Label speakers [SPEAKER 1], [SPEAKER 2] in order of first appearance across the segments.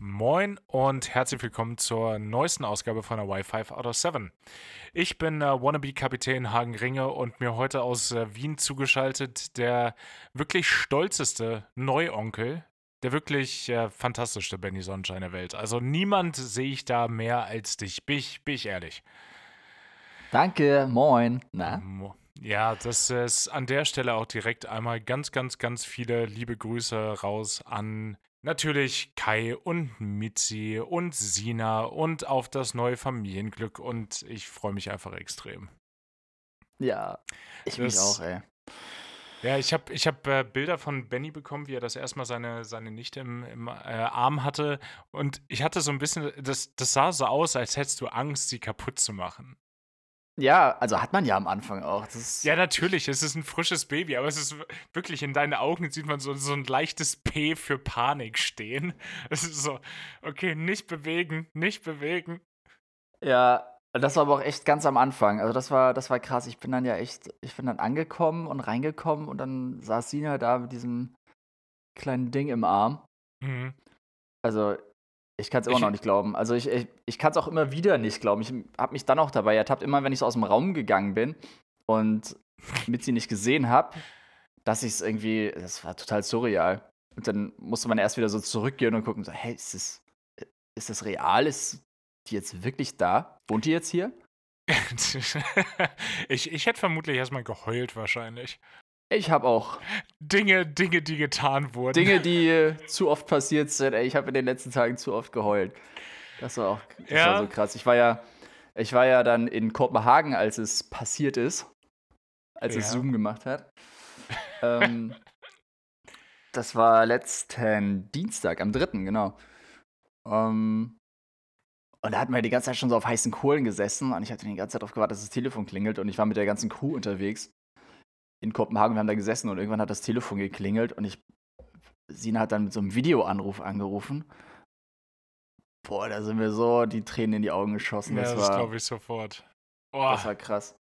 [SPEAKER 1] Moin und herzlich willkommen zur neuesten Ausgabe von der Wi-Fi out of 7. Ich bin äh, Wannabe-Kapitän Hagen Ringe und mir heute aus äh, Wien zugeschaltet der wirklich stolzeste Neuonkel, der wirklich äh, fantastischste Benny Sonnenschein der Welt. Also niemand sehe ich da mehr als dich, bin ich, bin ich ehrlich.
[SPEAKER 2] Danke, moin. Na?
[SPEAKER 1] Ja, das ist an der Stelle auch direkt einmal ganz, ganz, ganz viele liebe Grüße raus an Natürlich Kai und Mitzi und Sina und auf das neue Familienglück und ich freue mich einfach extrem.
[SPEAKER 2] Ja, ich das, mich auch, ey.
[SPEAKER 1] Ja, ich habe ich hab, äh, Bilder von Benny bekommen, wie er das erstmal seine, seine Nichte im, im äh, Arm hatte. Und ich hatte so ein bisschen, das, das sah so aus, als hättest du Angst, sie kaputt zu machen.
[SPEAKER 2] Ja, also hat man ja am Anfang auch.
[SPEAKER 1] ja, natürlich, es ist ein frisches Baby, aber es ist wirklich in deinen Augen sieht man so, so ein leichtes P für Panik stehen. Es ist so, okay, nicht bewegen, nicht bewegen.
[SPEAKER 2] Ja, das war aber auch echt ganz am Anfang. Also das war, das war krass. Ich bin dann ja echt, ich bin dann angekommen und reingekommen und dann saß Sina da mit diesem kleinen Ding im Arm. Mhm. Also ich kann es immer ich, noch nicht glauben. Also ich, ich, ich kann es auch immer wieder nicht glauben. Ich habe mich dann auch dabei ertappt, immer wenn ich so aus dem Raum gegangen bin und mit sie nicht gesehen habe, dass ich es irgendwie, das war total surreal. Und dann musste man erst wieder so zurückgehen und gucken, so, hey, ist das, ist das real? Ist die jetzt wirklich da? Wohnt die jetzt hier?
[SPEAKER 1] ich, ich hätte vermutlich erstmal geheult wahrscheinlich.
[SPEAKER 2] Ich habe auch.
[SPEAKER 1] Dinge, Dinge, die getan wurden.
[SPEAKER 2] Dinge, die äh, zu oft passiert sind. Ey, ich habe in den letzten Tagen zu oft geheult. Das war auch das ja. war so krass. Ich war ja, ich war ja dann in Kopenhagen, als es passiert ist, als ja. es Zoom gemacht hat. ähm, das war letzten Dienstag, am 3., genau. Ähm, und da hatten wir die ganze Zeit schon so auf heißen Kohlen gesessen und ich hatte die ganze Zeit darauf gewartet, dass das Telefon klingelt und ich war mit der ganzen Crew unterwegs in Kopenhagen, wir haben da gesessen und irgendwann hat das Telefon geklingelt und ich, Sina hat dann mit so einem Videoanruf angerufen. Boah, da sind mir so die Tränen in die Augen geschossen.
[SPEAKER 1] Ja, das, das glaube ich sofort.
[SPEAKER 2] Boah. Das war krass.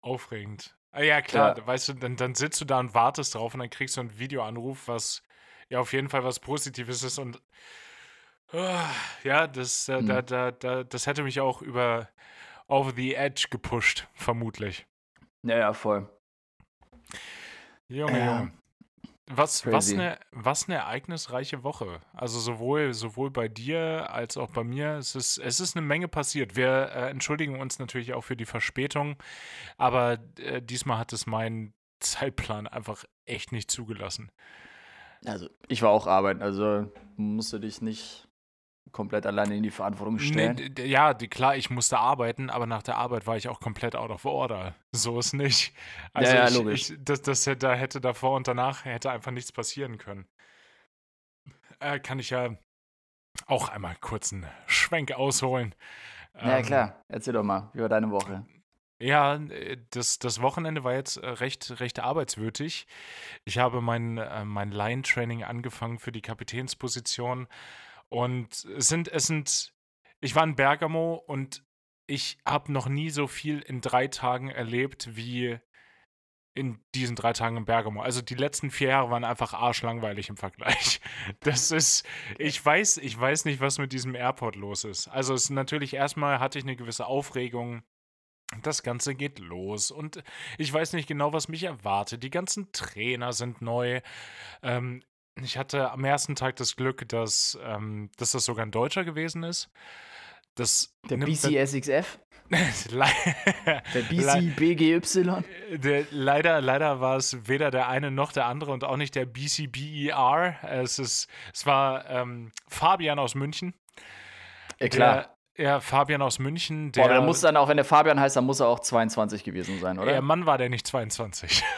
[SPEAKER 1] Aufregend. Ah, ja, klar, ja. weißt du, dann, dann sitzt du da und wartest drauf und dann kriegst du einen Videoanruf, was ja auf jeden Fall was Positives ist und uh, ja, das, äh, mhm. da, da, da, das hätte mich auch über over the edge gepusht, vermutlich.
[SPEAKER 2] Ja, ja, voll.
[SPEAKER 1] Junge, Junge. Was, was, eine, was eine ereignisreiche Woche. Also sowohl, sowohl bei dir als auch bei mir. Es ist, es ist eine Menge passiert. Wir äh, entschuldigen uns natürlich auch für die Verspätung, aber äh, diesmal hat es mein Zeitplan einfach echt nicht zugelassen.
[SPEAKER 2] Also ich war auch arbeiten, also musst du dich nicht komplett alleine in die Verantwortung stellen?
[SPEAKER 1] Nee, ja, die, klar, ich musste arbeiten, aber nach der Arbeit war ich auch komplett out of order. So ist nicht. Also ja, ja, ich, logisch. Ich, das, das, da hätte davor und danach hätte einfach nichts passieren können. Äh, kann ich ja auch einmal kurz einen Schwenk ausholen.
[SPEAKER 2] Ja, ähm, klar. Erzähl doch mal, wie war deine Woche?
[SPEAKER 1] Ja, das, das Wochenende war jetzt äh, recht, recht arbeitswürdig. Ich habe mein, äh, mein Line-Training angefangen für die Kapitänsposition und es sind, es sind, ich war in Bergamo und ich habe noch nie so viel in drei Tagen erlebt wie in diesen drei Tagen in Bergamo. Also die letzten vier Jahre waren einfach arschlangweilig im Vergleich. Das ist, ich weiß, ich weiß nicht, was mit diesem Airport los ist. Also es ist natürlich erstmal hatte ich eine gewisse Aufregung. Das Ganze geht los und ich weiß nicht genau, was mich erwartet. Die ganzen Trainer sind neu. Ähm, ich hatte am ersten Tag das Glück, dass, ähm, dass das sogar ein Deutscher gewesen ist. Das
[SPEAKER 2] der BCSXF? der BCBGY?
[SPEAKER 1] Der, leider, leider war es weder der eine noch der andere und auch nicht der BCBER. Es, ist, es war ähm, Fabian aus München.
[SPEAKER 2] Ja, klar.
[SPEAKER 1] Der, ja, Fabian aus München. Der,
[SPEAKER 2] Boah, der muss dann auch, wenn der Fabian heißt, dann muss er auch 22 gewesen sein, oder?
[SPEAKER 1] Ja, Mann war der nicht 22.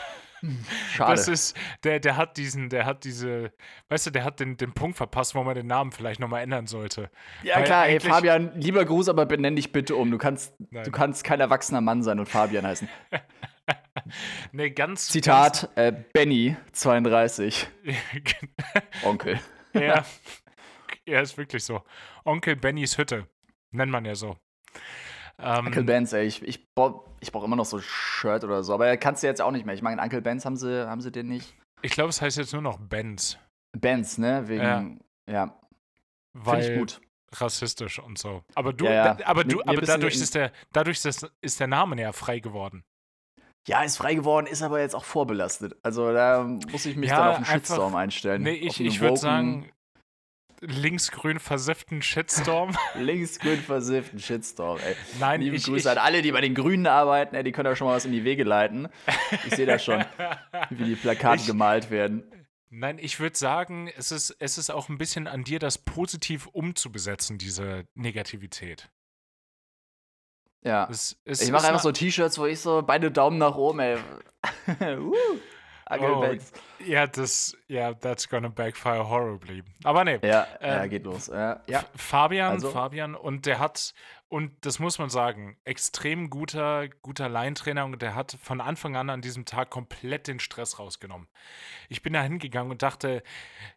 [SPEAKER 2] Schade.
[SPEAKER 1] Das ist, der, der hat diesen, der hat diese, weißt du, der hat den, den Punkt verpasst, wo man den Namen vielleicht nochmal ändern sollte.
[SPEAKER 2] Ja, Weil klar, ey, Fabian, lieber Gruß, aber benenn dich bitte um. Du kannst, du kannst kein erwachsener Mann sein und Fabian heißen.
[SPEAKER 1] nee, ganz.
[SPEAKER 2] Zitat, äh, Benny, 32. Onkel.
[SPEAKER 1] ja, er ist wirklich so. Onkel Bennys Hütte. Nennt man ja so.
[SPEAKER 2] Ähm, Uncle Benz, ey, ich, ich, brauche ich brauch immer noch so ein Shirt oder so, aber kannst du jetzt auch nicht mehr. Ich meine, Uncle Benz haben sie, haben sie den nicht.
[SPEAKER 1] Ich glaube, es heißt jetzt nur noch Benz.
[SPEAKER 2] Benz, ne? Wegen, ja. ja.
[SPEAKER 1] weil
[SPEAKER 2] ich gut.
[SPEAKER 1] rassistisch und so. Aber du,
[SPEAKER 2] Ja, ja.
[SPEAKER 1] da- aber du,
[SPEAKER 2] mir
[SPEAKER 1] aber dadurch ist der, dadurch ist, ist der Name ja frei geworden.
[SPEAKER 2] Ja, ist frei geworden, ist aber jetzt auch vorbelastet. Also da muss ich mich
[SPEAKER 1] Ja,
[SPEAKER 2] dann auf einen Shitstorm einstellen.
[SPEAKER 1] Nee, ich, ich würde sagen, linksgrün versifften Shitstorm.
[SPEAKER 2] linksgrün versifften Shitstorm, ey.
[SPEAKER 1] Nein,
[SPEAKER 2] Liebe
[SPEAKER 1] ich,
[SPEAKER 2] Grüße
[SPEAKER 1] ich,
[SPEAKER 2] an alle, die bei den Grünen arbeiten, ey, die können da schon mal was in die Wege leiten. Ich sehe das schon, wie die Plakate
[SPEAKER 1] Ich-
[SPEAKER 2] gemalt werden.
[SPEAKER 1] Nein, ich würde sagen, es ist, es ist auch ein bisschen an dir, das positiv umzubesetzen, diese Negativität.
[SPEAKER 2] Ja.
[SPEAKER 1] Es, es
[SPEAKER 2] Ich mache einfach so T-Shirts, wo ich so beide Daumen nach oben, ey. uh, Angelbacks.
[SPEAKER 1] Ja, das, ja, that's gonna backfire horribly. Aber nee.
[SPEAKER 2] Ja, ja,
[SPEAKER 1] Ähm,
[SPEAKER 2] geht los. Ja, ja.
[SPEAKER 1] F- Fabian,
[SPEAKER 2] Also?
[SPEAKER 1] Fabian, und der hat, und das muss man sagen, extrem guter, guter Laientrainer und der hat von Anfang an an diesem Tag komplett den Stress rausgenommen. Ich bin da hingegangen und dachte,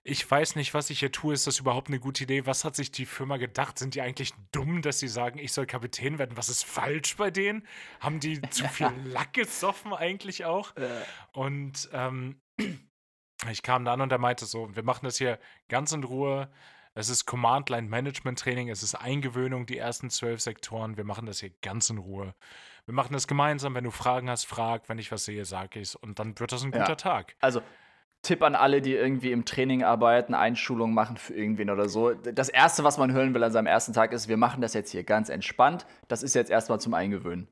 [SPEAKER 1] ich weiß nicht, was ich hier tue, ist das überhaupt eine gute Idee? Was hat sich die Firma gedacht? Sind die eigentlich dumm, dass sie sagen, ich soll Kapitän werden? Was ist falsch bei denen? Haben die zu viel Lack gesoffen eigentlich auch? Und ähm, ich kam da an und er meinte so, wir machen das hier ganz in Ruhe. Es ist Command-Line-Management-Training, es ist Eingewöhnung, die ersten zwölf Sektoren. Wir machen das hier ganz in Ruhe. Wir machen das gemeinsam. Wenn du Fragen hast, frag. Wenn ich was sehe, sag ich's. Und dann wird das ein
[SPEAKER 2] Ja.
[SPEAKER 1] guter Tag.
[SPEAKER 2] Also, Tipp an alle, die irgendwie im Training arbeiten, Einschulungen machen für irgendwen oder so. Das Erste, was man hören will an seinem ersten Tag, ist, wir machen das jetzt hier ganz entspannt. Das ist jetzt erstmal zum Eingewöhnen.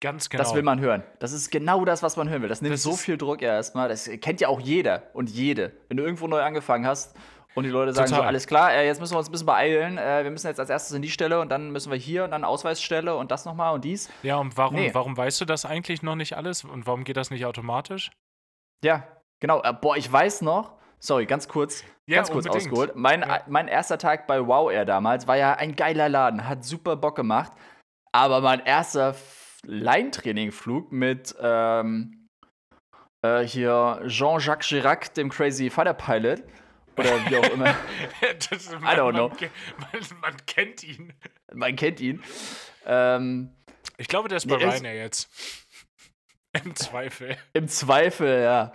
[SPEAKER 1] Ganz genau.
[SPEAKER 2] Das will man hören. Das ist genau das, was man hören will. Das nimmt
[SPEAKER 1] Das
[SPEAKER 2] so viel Druck erstmal. Das kennt ja auch jeder und jede. Wenn du irgendwo neu angefangen hast und die Leute sagen so,
[SPEAKER 1] Total.
[SPEAKER 2] alles klar, äh, jetzt müssen wir uns ein bisschen beeilen. Äh, wir müssen jetzt als erstes in die Stelle und dann müssen wir hier und dann Ausweisstelle und das nochmal und dies.
[SPEAKER 1] ja, und warum,
[SPEAKER 2] Nee.
[SPEAKER 1] warum weißt du das eigentlich noch nicht alles? Und warum geht das nicht automatisch?
[SPEAKER 2] Ja, genau. Äh, boah, ich weiß noch, sorry, ganz kurz,
[SPEAKER 1] Ja,
[SPEAKER 2] ganz kurz
[SPEAKER 1] unbedingt.
[SPEAKER 2] ausgeholt. Mein,
[SPEAKER 1] Ja.
[SPEAKER 2] mein erster Tag bei Wow Air damals war ja ein geiler Laden, hat super Bock gemacht. Aber mein erster Leintraining-Flug mit ähm, äh, hier Jean-Jacques Chirac, dem Crazy Fighter Pilot, oder wie auch immer,
[SPEAKER 1] das, man,
[SPEAKER 2] don't know.
[SPEAKER 1] Man, man, kennt ihn.
[SPEAKER 2] man kennt ihn. Ähm,
[SPEAKER 1] Ich glaube, der ist bei
[SPEAKER 2] Nee,
[SPEAKER 1] Ryanair jetzt. Im Zweifel.
[SPEAKER 2] Im Zweifel, ja.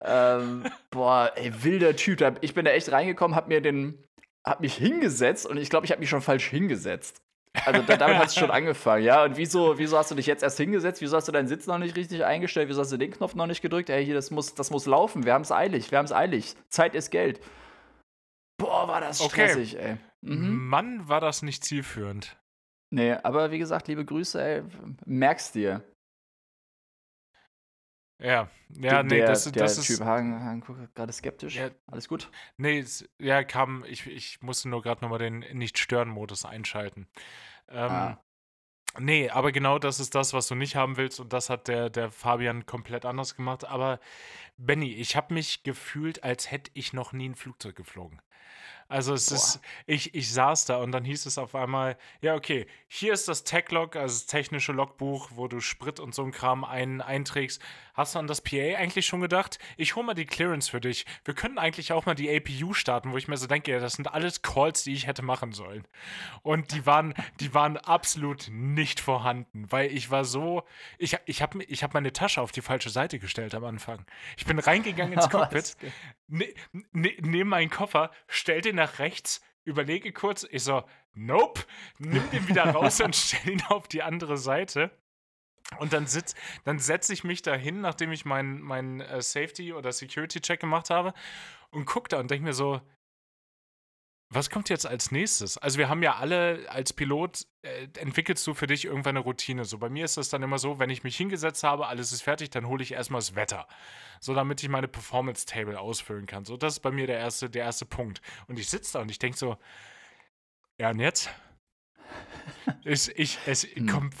[SPEAKER 2] ähm, boah, ey, wilder Typ. Ich bin da echt reingekommen, hab mir den, hab mich hingesetzt und ich glaube, ich habe mich schon falsch hingesetzt. Also da, damit hat es schon angefangen, ja. Und wieso, wieso hast du dich jetzt erst hingesetzt? Wieso hast du deinen Sitz noch nicht richtig eingestellt? Wieso hast du den Knopf noch nicht gedrückt? Ey, hier, das muss, das muss laufen. Wir haben es eilig. Wir haben es eilig. Zeit ist Geld. Boah, war das
[SPEAKER 1] Okay.
[SPEAKER 2] stressig, ey. Mhm.
[SPEAKER 1] Mann, war das nicht zielführend.
[SPEAKER 2] Nee, aber wie gesagt, liebe Grüße, ey. Merkst dir.
[SPEAKER 1] Ja, ja, nee,
[SPEAKER 2] der,
[SPEAKER 1] das,
[SPEAKER 2] der
[SPEAKER 1] das
[SPEAKER 2] Typ
[SPEAKER 1] ist.
[SPEAKER 2] Hagen, Hagen guckt gerade skeptisch.
[SPEAKER 1] Ja.
[SPEAKER 2] Alles gut?
[SPEAKER 1] Nee, ja, kam, ich, ich musste nur gerade nochmal den Nicht-Stören-Modus einschalten. Ähm,
[SPEAKER 2] Ah.
[SPEAKER 1] Nee, aber genau das ist das, was du nicht haben willst und das hat der, der Fabian komplett anders gemacht. Aber Benny, ich habe mich gefühlt, als hätte ich noch nie ein Flugzeug geflogen. Also es
[SPEAKER 2] Boah.
[SPEAKER 1] ist, ich, ich saß da und dann hieß es auf einmal, ja, okay, hier ist das Tech-Log, also das technische Logbuch, wo du Sprit und so ein Kram ein, einträgst. Hast du an das PA eigentlich schon gedacht? Ich hole mal die Clearance für dich. Wir könnten eigentlich auch mal die APU starten, wo ich mir so denke, ja, das sind alles Calls, die ich hätte machen sollen. Und die waren, die waren absolut nicht vorhanden, weil ich war so, ich, ich habe ich hab meine Tasche auf die falsche Seite gestellt am Anfang. Ich bin reingegangen ins Cockpit, ne, ne, nehme meinen Koffer, stell den nach rechts, überlege kurz, ich so, nope, nimm den wieder raus und stell ihn auf die andere Seite. Und dann, sitz, dann setze ich mich da hin, nachdem ich meinen mein, äh, Safety- oder Security-Check gemacht habe und gucke da und denke mir so, was kommt jetzt als nächstes? Also wir haben ja alle als Pilot, äh, entwickelst du für dich irgendwann eine Routine. So bei mir ist das dann immer so, wenn ich mich hingesetzt habe, alles ist fertig, dann hole ich erstmal das Wetter. So damit ich meine Performance-Table ausfüllen kann. So, das ist bei mir der erste, der erste Punkt. Und ich sitze da und ich denke so, ja und jetzt? Ich, ich, es
[SPEAKER 2] Hm.
[SPEAKER 1] kommt,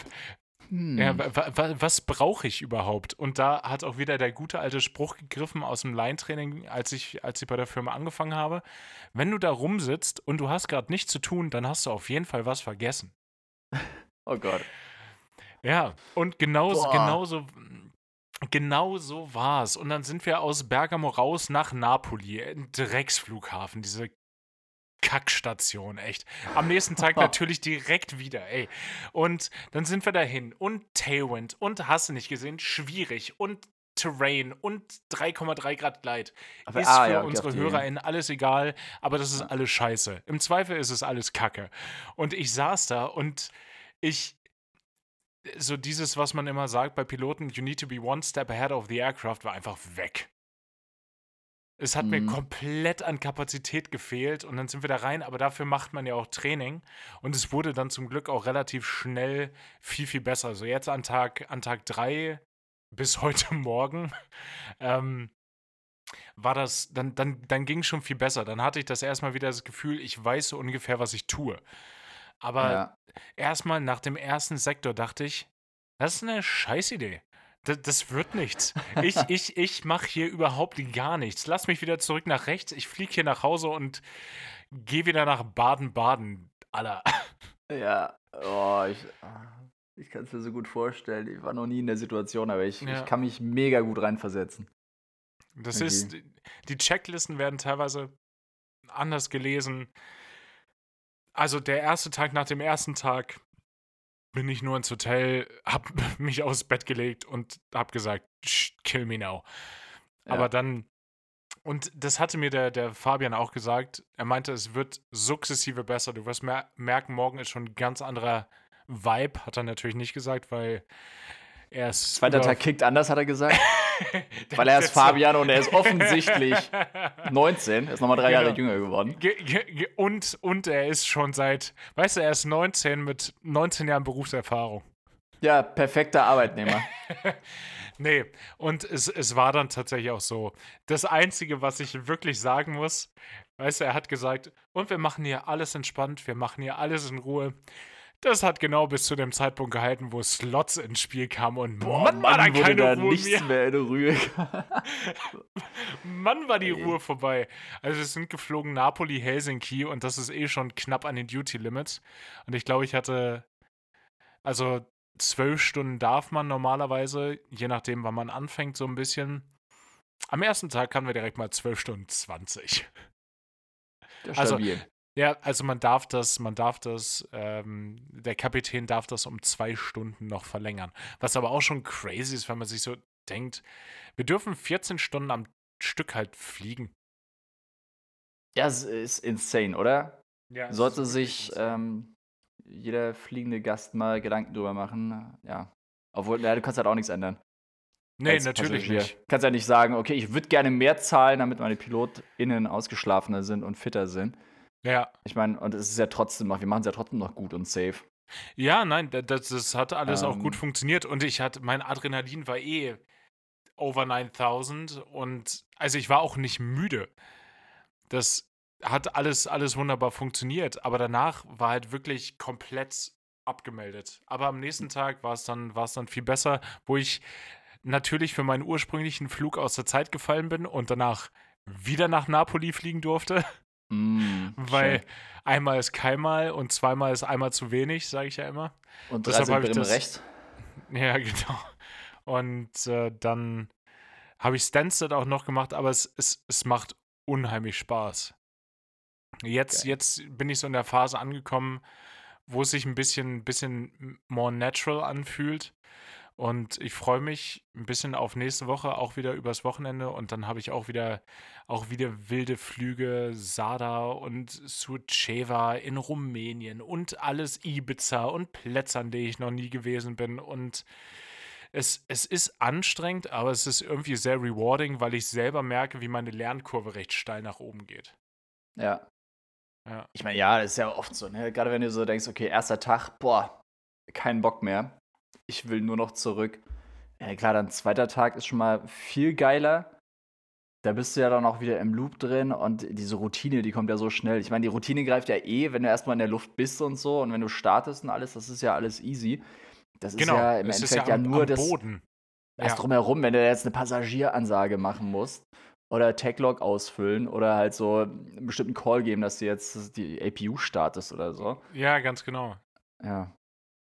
[SPEAKER 2] Hm.
[SPEAKER 1] ja, wa, wa, was brauche ich überhaupt? Und da hat auch wieder der gute alte Spruch gegriffen aus dem Line-Training, als ich, als ich bei der Firma angefangen habe. Wenn du da rumsitzt und du hast gerade nichts zu tun, dann hast du auf jeden Fall was vergessen.
[SPEAKER 2] oh Gott.
[SPEAKER 1] Ja, und genauso,
[SPEAKER 2] Boah.
[SPEAKER 1] genauso, war es. Und dann sind wir aus Bergamo raus nach Napoli, ein Drecksflughafen, diese Kackstation, echt. Am nächsten Tag natürlich direkt wieder, ey. Und dann sind wir dahin und Tailwind und hast du nicht gesehen, schwierig und Terrain und 3,3 Grad Gleit. Aber, ist ah, für ja, unsere HörerInnen alles egal, aber das ist alles scheiße. Im Zweifel ist es alles Kacke. Und ich saß da und ich, so dieses, was man immer sagt bei Piloten, you need to be one step ahead of the aircraft, war einfach weg. Es hat mhm. mir komplett an Kapazität gefehlt und dann sind wir da rein, aber dafür macht man ja auch Training und es wurde dann zum Glück auch relativ schnell viel, viel besser. Also jetzt an Tag, an Tag drei bis heute Morgen ähm, war das, dann, dann, dann ging es schon viel besser. Dann hatte ich das erstmal wieder das Gefühl, ich weiß so ungefähr, was ich tue. Aber ja. erstmal nach dem ersten Sektor dachte ich, das ist eine Scheißidee. Das, das wird nichts. Ich, ich, ich mache hier überhaupt gar nichts. Lass mich wieder zurück nach rechts. Ich fliege hier nach Hause und gehe wieder nach Baden-Baden. Aller.
[SPEAKER 2] Ja, oh, ich, ich kann es mir so gut vorstellen. Ich war noch nie in der Situation, aber ich, ja. ich kann mich mega gut reinversetzen.
[SPEAKER 1] Das okay. ist, die Checklisten werden teilweise anders gelesen. Also der erste Tag nach dem ersten Tag bin ich nur ins Hotel, hab mich aufs Bett gelegt und hab gesagt, kill me now. Ja. Aber dann, und das hatte mir der, der Fabian auch gesagt, er meinte, es wird sukzessive besser. Du wirst mer merken, morgen ist schon ein ganz anderer Vibe, hat er natürlich nicht gesagt, weil er ist.
[SPEAKER 2] Zweiter Tag kickt anders, hat er gesagt. Weil er ist Fabian und er ist offensichtlich 19, er ist nochmal drei genau. Jahre jünger geworden.
[SPEAKER 1] Und, und er ist schon seit, weißt du, er ist 19 mit 19 Jahren Berufserfahrung.
[SPEAKER 2] Ja, perfekter Arbeitnehmer.
[SPEAKER 1] nee, und es, es war dann tatsächlich auch so. Das Einzige, was ich wirklich sagen muss, weißt du, er hat gesagt, und wir machen hier alles entspannt, wir machen hier alles in Ruhe. Das hat genau bis zu dem Zeitpunkt gehalten, wo Slots ins Spiel kamen und Boah, Mann, war da keine da Ruhe nichts mehr. mehr in Ruhe. Mann, war die Ey. Ruhe vorbei. Also wir sind geflogen Napoli, Helsinki und das ist eh schon knapp an den Duty Limits. Und ich glaube, ich hatte, also zwölf Stunden darf man normalerweise, je nachdem, wann man anfängt, so ein bisschen. Am ersten Tag hatten wir direkt mal zwölf Stunden 20. Also ja, also man darf das, man darf das, ähm, der Kapitän darf das um zwei Stunden noch verlängern. Was aber auch schon crazy ist, wenn man sich so denkt, wir dürfen 14 Stunden am Stück halt fliegen.
[SPEAKER 2] Ja, es ist insane, oder? Ja, Sollte sich ähm, jeder fliegende Gast mal Gedanken drüber machen. Ja. Obwohl, ja, du kannst halt auch nichts ändern.
[SPEAKER 1] Nee, natürlich Passagier. nicht.
[SPEAKER 2] Du kannst ja nicht sagen, okay, ich würde gerne mehr zahlen, damit meine PilotInnen ausgeschlafener sind und fitter sind.
[SPEAKER 1] Ja.
[SPEAKER 2] Ich meine, und es ist ja trotzdem noch, wir machen es ja trotzdem noch gut und safe.
[SPEAKER 1] Ja, nein, das, das hat alles ähm, auch gut ähm. funktioniert und ich hatte, mein Adrenalin war eh over 9000 und also ich war auch nicht müde. Das hat alles, alles wunderbar funktioniert, aber danach war halt wirklich komplett abgemeldet. Aber am nächsten Tag war es dann, war es dann viel besser, wo ich natürlich für meinen ursprünglichen Flug aus der Zeit gefallen bin und danach wieder nach Napoli fliegen durfte. Mm, Weil schön. einmal ist keinmal und zweimal ist einmal zu wenig, sage ich ja immer.
[SPEAKER 2] Und deshalb habe ich das recht.
[SPEAKER 1] Ja, genau. Und äh, dann habe ich Stansted auch noch gemacht, aber es, es, es macht unheimlich Spaß. Jetzt, okay. jetzt bin ich so in der Phase angekommen, wo es sich ein bisschen, bisschen more natural anfühlt. Und ich freue mich ein bisschen auf nächste Woche, auch wieder übers Wochenende. Und dann habe ich auch wieder, auch wieder wilde Flüge, Sada und Suceava in Rumänien und alles Ibiza und Plätze, an denen ich noch nie gewesen bin. Und es, es ist anstrengend, aber es ist irgendwie sehr rewarding, weil ich selber merke, wie meine Lernkurve recht steil nach oben geht.
[SPEAKER 2] Ja. ja. Ich meine, ja, das ist ja oft so, ne? Gerade wenn du so denkst, okay, erster Tag, boah, keinen Bock mehr ich will nur noch zurück. Ja, klar, dann zweiter Tag ist schon mal viel geiler. Da bist du ja dann auch wieder im Loop drin und diese Routine, die kommt ja so schnell. Ich meine, die Routine greift ja eh, wenn du erstmal in der Luft bist und so und wenn du startest und alles, das ist ja alles easy. Das genau, ist ja im Endeffekt ja, am, ja, nur das, Boden. das ja. drumherum, wenn du jetzt eine Passagieransage machen musst oder Taglog ausfüllen oder halt so einen bestimmten Call geben, dass du jetzt die APU startest oder so.
[SPEAKER 1] Ja, ganz genau.
[SPEAKER 2] Ja.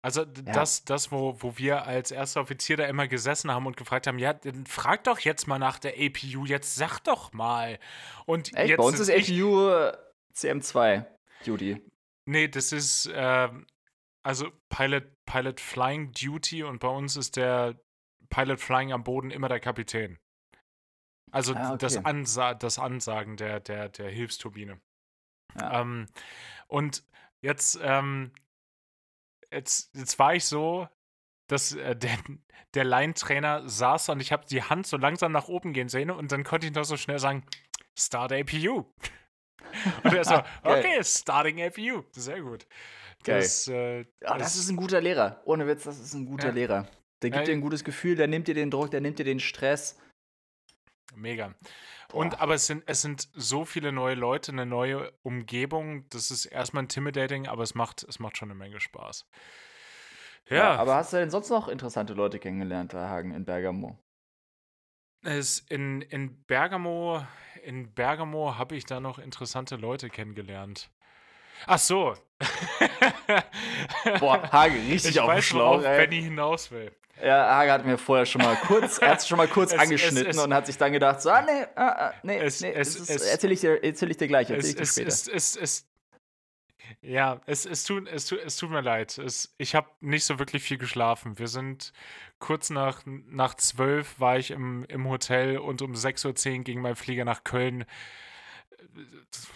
[SPEAKER 1] Also ja. das, das wo, wo wir als erster Offizier da immer gesessen haben und gefragt haben, ja, dann frag doch jetzt mal nach der APU, jetzt sag doch mal. Und
[SPEAKER 2] Echt?
[SPEAKER 1] jetzt
[SPEAKER 2] Bei uns ist APU äh, CM2, Judy.
[SPEAKER 1] Nee, das ist äh, also Pilot, Pilot Flying Duty und bei uns ist der Pilot Flying am Boden immer der Kapitän. Also ah, okay. das, Ansa das Ansagen der, der, der Hilfsturbine. Ja. Ähm, und jetzt, ähm, jetzt, jetzt war ich so, dass äh, der, der Line-Trainer saß und ich habe die Hand so langsam nach oben gehen sehen und dann konnte ich noch so schnell sagen, Start APU. Und er so, okay, starting APU. Sehr gut.
[SPEAKER 2] Das, äh, ja, das, ist ein guter Lehrer. Ohne Witz, das ist ein guter ja. Lehrer. Der gibt ja, dir ein gutes Gefühl, der nimmt dir den Druck, der nimmt dir den Stress.
[SPEAKER 1] Mega. Und aber es sind, es sind so viele neue Leute, eine neue Umgebung. Das ist erstmal intimidating, aber es macht, es macht schon eine Menge Spaß.
[SPEAKER 2] Ja. ja. Aber hast du denn sonst noch interessante Leute kennengelernt, Herr Hagen, in Bergamo?
[SPEAKER 1] Es in, in Bergamo, in Bergamo habe ich da noch interessante Leute kennengelernt. Ach so.
[SPEAKER 2] Boah, Hage, richtig ich auf weiß, Schlauch, worauf
[SPEAKER 1] Benny hinaus will.
[SPEAKER 2] Ja, Hage hat mir vorher schon mal kurz, er hat schon mal kurz es, angeschnitten es, es, und hat sich dann gedacht, so, ah, nee, ah, ah, nee, nee, es, erzähl, ich dir, erzähl ich dir gleich, erzähl ich dir später.
[SPEAKER 1] Es, ja, es, es, tut, es, tut, es tut mir leid. Es, ich habe nicht so wirklich viel geschlafen. Wir sind kurz nach, nach zwölf war ich im, im Hotel und um 6.10 Uhr ging mein Flieger nach Köln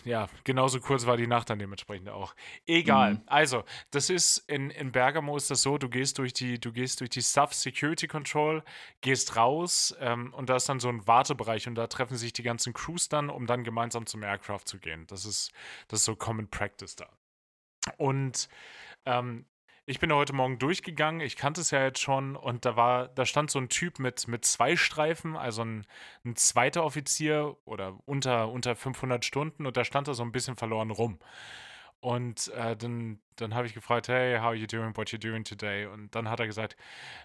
[SPEAKER 1] ja, genauso kurz war die Nacht dann dementsprechend auch. Egal. Mhm. Also, das ist in, in Bergamo ist das so, du gehst durch die, du gehst durch die Staff Security Control, gehst raus ähm, und da ist dann so ein Wartebereich und da treffen sich die ganzen Crews dann, um dann gemeinsam zum Aircraft zu gehen. Das ist, das ist so Common Practice da. Und ähm, ich bin heute Morgen durchgegangen, ich kannte es ja jetzt schon und da war, da stand so ein Typ mit, mit zwei Streifen, also ein, ein zweiter Offizier oder unter, unter 500 Stunden und da stand er so ein bisschen verloren rum. Und äh, dann, dann habe ich gefragt, hey, how are you doing, what you doing today? Und dann hat er gesagt,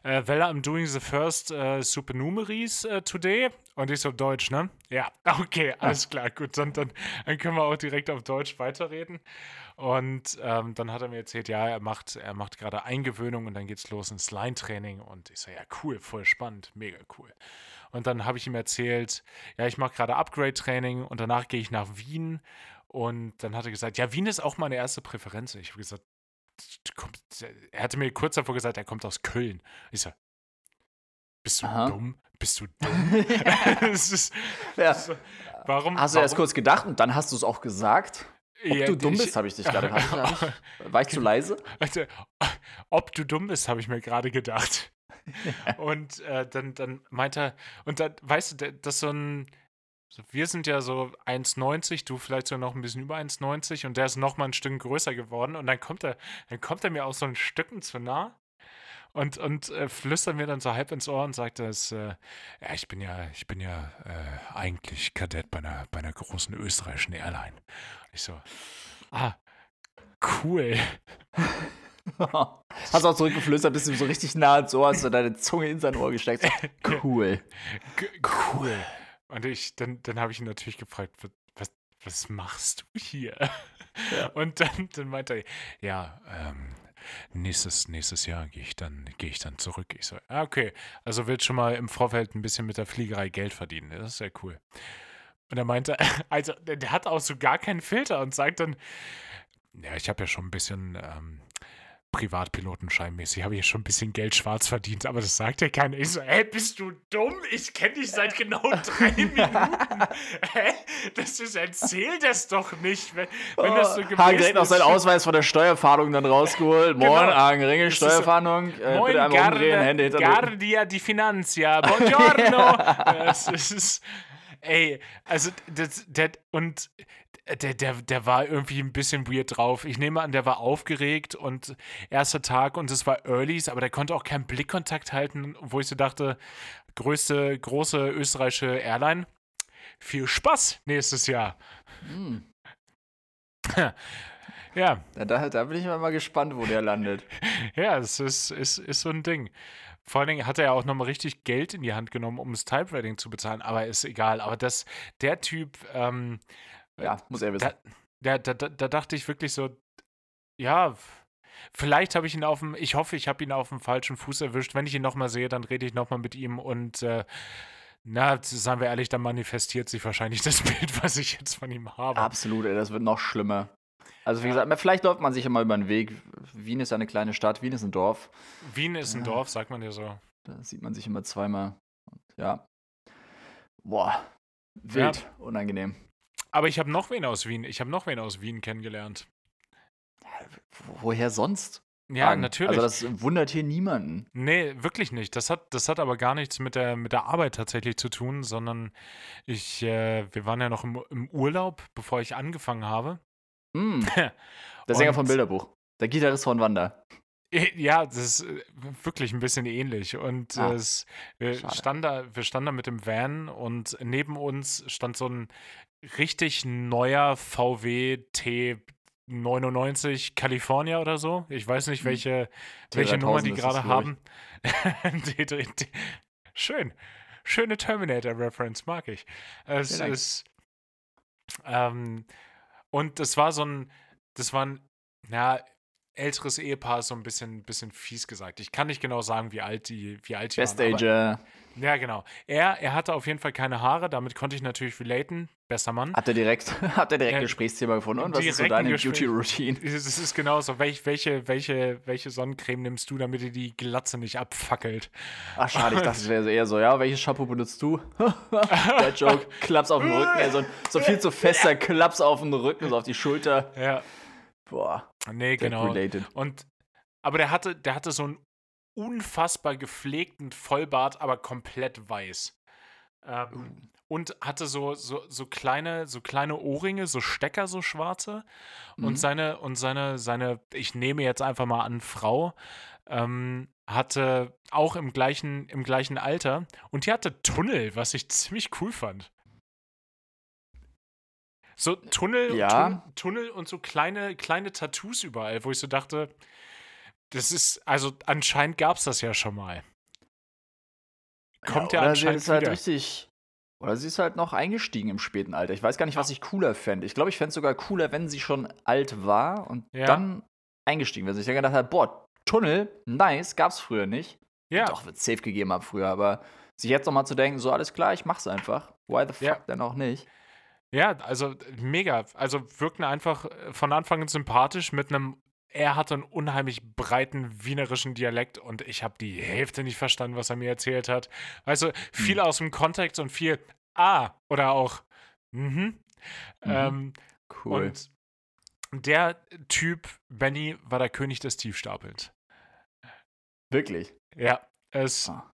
[SPEAKER 1] äh, well, I'm doing the first uh, supernumeraries uh, today. Und ich so, Deutsch, ne? Ja, okay, alles klar, gut, dann, dann, dann können wir auch direkt auf Deutsch weiterreden. Und ähm, dann hat er mir erzählt, ja, er macht, er macht gerade Eingewöhnung und dann geht's los ins Line-Training. Und ich so, ja, cool, voll spannend, mega cool. Und dann habe ich ihm erzählt, ja, ich mache gerade Upgrade-Training und danach gehe ich nach Wien und dann hat er gesagt, ja, Wien ist auch meine erste Präferenz. Ich habe gesagt, er hatte mir kurz davor gesagt, er kommt aus Köln. Ich so, bist du Aha. dumm? Bist du dumm? ist,
[SPEAKER 2] ja. so, warum? Hast du warum? erst kurz gedacht und dann hast du es auch gesagt? Ob ja, du dumm ich, bist, habe ich dich gerade. war ich zu leise?
[SPEAKER 1] Also, ob du dumm bist, habe ich mir gerade gedacht. und äh, dann, dann meint er, und dann, weißt du, das ist so ein, wir sind ja so 1,90, du vielleicht sogar noch ein bisschen über 1,90 und der ist noch mal ein Stück größer geworden und dann kommt er, dann kommt er mir auch so ein Stücken zu nah und, und äh, flüstert mir dann so halb ins Ohr und sagt, dass, äh, ja, ich bin ja, ich bin ja äh, eigentlich Kadett bei einer, bei einer großen österreichischen Airline. Und ich so, ah, cool.
[SPEAKER 2] Hast du auch zurückgeflüstert, bist du so richtig nah ins Ohr, hast du deine Zunge in sein Ohr gesteckt. Cool.
[SPEAKER 1] cool. Und ich, dann, dann habe ich ihn natürlich gefragt, was, was machst du hier? Ja. Und dann, dann meinte er, ja, ähm, nächstes, nächstes Jahr gehe ich dann, gehe ich dann zurück. Ich so, ah, okay, also willst schon mal im Vorfeld ein bisschen mit der Fliegerei Geld verdienen. Das ist sehr cool. Und er meinte, also der hat auch so gar keinen Filter und sagt dann, ja, ich habe ja schon ein bisschen ähm, Privatpilotenscheinmäßig habe ich schon ein bisschen Geld schwarz verdient, aber das sagt ja keiner. Ich so, hä, bist du dumm? Ich kenne dich seit genau drei Minuten. hä? Das ist, erzähl das doch nicht. Wenn, wenn das so
[SPEAKER 2] oh, Hagen direkt noch seinen Ausweis von der Steuerfahndung dann rausgeholt. Genau. Moin, Hagen Ringel, Steuerfahndung.
[SPEAKER 1] So, äh, Moin, bitte einmal umdrehen, Hände hinter Guardia di Finanzia. Buongiorno. das ist, ey, also, das, das, und der, der, der war irgendwie ein bisschen weird drauf. Ich nehme an, der war aufgeregt und erster Tag und es war Earlys, aber der konnte auch keinen Blickkontakt halten, wo ich so dachte, größte, große österreichische Airline. Viel Spaß nächstes Jahr. Mm. ja.
[SPEAKER 2] Da, da, bin ich mal gespannt, wo der landet.
[SPEAKER 1] ja, es ist, ist, ist so ein Ding. Vor allen Dingen hat er ja auch nochmal richtig Geld in die Hand genommen, um das Typewriting zu bezahlen, aber ist egal. Aber das, der Typ, ähm,
[SPEAKER 2] ja, muss er wissen.
[SPEAKER 1] Da, da, da, da dachte ich wirklich so, ja, vielleicht habe ich ihn auf dem, ich hoffe, ich habe ihn auf dem falschen Fuß erwischt. Wenn ich ihn nochmal sehe, dann rede ich nochmal mit ihm und äh, na, sagen wir ehrlich, dann manifestiert sich wahrscheinlich das Bild, was ich jetzt von ihm habe.
[SPEAKER 2] Absolut, ey, das wird noch schlimmer. Also wie ja. gesagt, vielleicht läuft man sich immer über den Weg. Wien ist eine kleine Stadt, Wien ist ein Dorf.
[SPEAKER 1] Wien ist ein ja. Dorf, sagt man dir so.
[SPEAKER 2] Da sieht man sich immer zweimal. Und, ja. Boah, wild, ja. unangenehm.
[SPEAKER 1] Aber ich habe noch wen aus Wien. Ich habe noch wen aus Wien kennengelernt.
[SPEAKER 2] Woher sonst?
[SPEAKER 1] Ja, Fragen. natürlich.
[SPEAKER 2] Also das wundert hier niemanden.
[SPEAKER 1] Nee, wirklich nicht. Das hat, das hat aber gar nichts mit der, mit der Arbeit tatsächlich zu tun, sondern ich, äh, wir waren ja noch im, im Urlaub, bevor ich angefangen habe.
[SPEAKER 2] Mm. Der Sänger vom Bilderbuch. Der Gitarrist von Wanda.
[SPEAKER 1] Ja, das ist äh, wirklich ein bisschen ähnlich. Und ah, es, wir, standen da, wir standen da mit dem Van und neben uns stand so ein richtig neuer VW T99 California oder so. Ich weiß nicht, hm. welche, welche Nummer die gerade haben. Schön. Schöne Terminator-Reference, mag ich. Es ist. Ähm, und das war so ein. Das war ein. Ja, älteres Ehepaar so ein bisschen, bisschen fies gesagt. Ich kann nicht genau sagen, wie alt die, wie alt die
[SPEAKER 2] Best waren. Ager.
[SPEAKER 1] Ja, genau. Er, er hatte auf jeden Fall keine Haare, damit konnte ich natürlich relaten. Besser Mann.
[SPEAKER 2] Hat er direkt, hat er direkt ein Gesprächsthema gefunden? Und was ist so deine Beauty-Routine?
[SPEAKER 1] Es ist genauso. Welch, welche, welche, welche Sonnencreme nimmst du, damit dir die Glatze nicht abfackelt?
[SPEAKER 2] Ach, schade, ich dachte, es wäre eher so, ja, welches Shampoo benutzt du? Der Joke, Klaps auf den Rücken, ey, so, so viel zu fester Klaps auf den Rücken, so auf die Schulter.
[SPEAKER 1] Ja.
[SPEAKER 2] Boah.
[SPEAKER 1] Nee, genau. Related. Und aber der hatte, der hatte so einen unfassbar gepflegten Vollbart, aber komplett weiß. Ähm, uh. Und hatte so, so, so kleine, so kleine Ohrringe, so Stecker, so schwarze. Mhm. Und seine, und seine, seine, ich nehme jetzt einfach mal an, Frau, ähm, hatte auch im gleichen, im gleichen Alter und die hatte Tunnel, was ich ziemlich cool fand. So Tunnel, ja. Tun, Tunnel und so kleine, kleine Tattoos überall, wo ich so dachte, das ist, also anscheinend gab es das ja schon mal.
[SPEAKER 2] Kommt ja, ja anscheinend sie ist halt richtig. Oder sie ist halt noch eingestiegen im späten Alter. Ich weiß gar nicht, was ich cooler fände. Ich glaube, ich fände es sogar cooler, wenn sie schon alt war und ja. dann eingestiegen wäre. Wenn sich dann gedacht hat, boah, Tunnel, nice, gab's früher nicht. Ja. Doch, wird safe gegeben haben früher, aber sich jetzt nochmal zu denken, so alles klar, ich mach's einfach. Why the fuck ja. denn auch nicht?
[SPEAKER 1] Ja, also mega. Also wirkten einfach von Anfang an sympathisch mit einem. Er hatte einen unheimlich breiten wienerischen Dialekt und ich habe die Hälfte nicht verstanden, was er mir erzählt hat. Weißt du, viel hm. aus dem Kontext und viel Ah oder auch mhm. mhm. Ähm,
[SPEAKER 2] cool.
[SPEAKER 1] Und der Typ, Benny, war der König des Tiefstapels.
[SPEAKER 2] Wirklich?
[SPEAKER 1] Ja, es, ah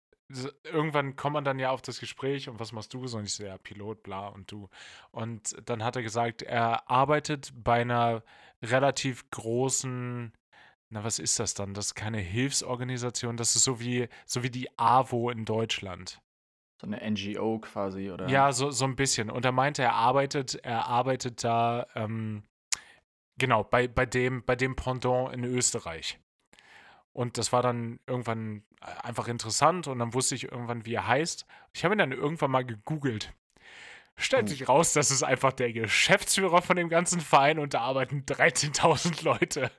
[SPEAKER 1] irgendwann kommt man dann ja auf das Gespräch und was machst du? So, und ich so, ja, Pilot, bla und du. Und dann hat er gesagt, er arbeitet bei einer relativ großen, na, was ist das dann? Das ist keine Hilfsorganisation, das ist so wie, so wie die AWO in Deutschland.
[SPEAKER 2] So eine NGO quasi, oder?
[SPEAKER 1] Ja, so, so ein bisschen. Und er meinte, er arbeitet, er arbeitet da, ähm, genau, bei, bei, dem, bei dem Pendant in Österreich. Und das war dann irgendwann äh, einfach interessant und dann wusste ich irgendwann, wie er heißt. Ich habe ihn dann irgendwann mal gegoogelt. Stellt sich raus, das ist einfach der Geschäftsführer von dem ganzen Verein und da arbeiten 13.000 Leute.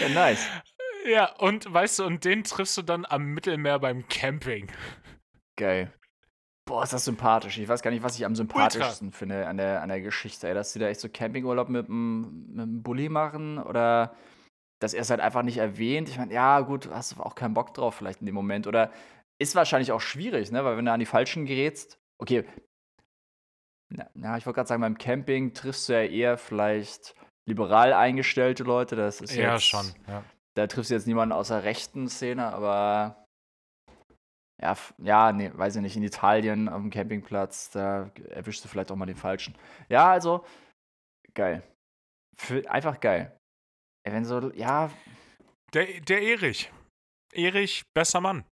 [SPEAKER 2] Ja, nice.
[SPEAKER 1] Ja, und weißt du, und den triffst du dann am Mittelmeer beim Camping.
[SPEAKER 2] Geil. Boah, ist das sympathisch. Ich weiß gar nicht, was ich am sympathischsten Ultra. finde an der, an der Geschichte. Ey, dass sie da echt so Campingurlaub mit dem Bulli machen oder dass er es halt einfach nicht erwähnt. Ich meine, ja, gut, hast du auch keinen Bock drauf vielleicht in dem Moment. Oder ist wahrscheinlich auch schwierig, ne? Weil wenn du an die Falschen gerätst, okay, na, na ich wollte gerade sagen, beim Camping triffst du ja eher vielleicht liberal eingestellte Leute. Das ist
[SPEAKER 1] ja schon, ja.
[SPEAKER 2] Da triffst du jetzt niemanden aus der rechten Szene, aber ja, ja, nee, weiß ich nicht, in Italien auf dem Campingplatz, da erwischst du vielleicht auch mal den Falschen. Ja, also, geil. Für, einfach geil. Wenn so, ja.
[SPEAKER 1] Der, der Erich. Erich, besser Mann.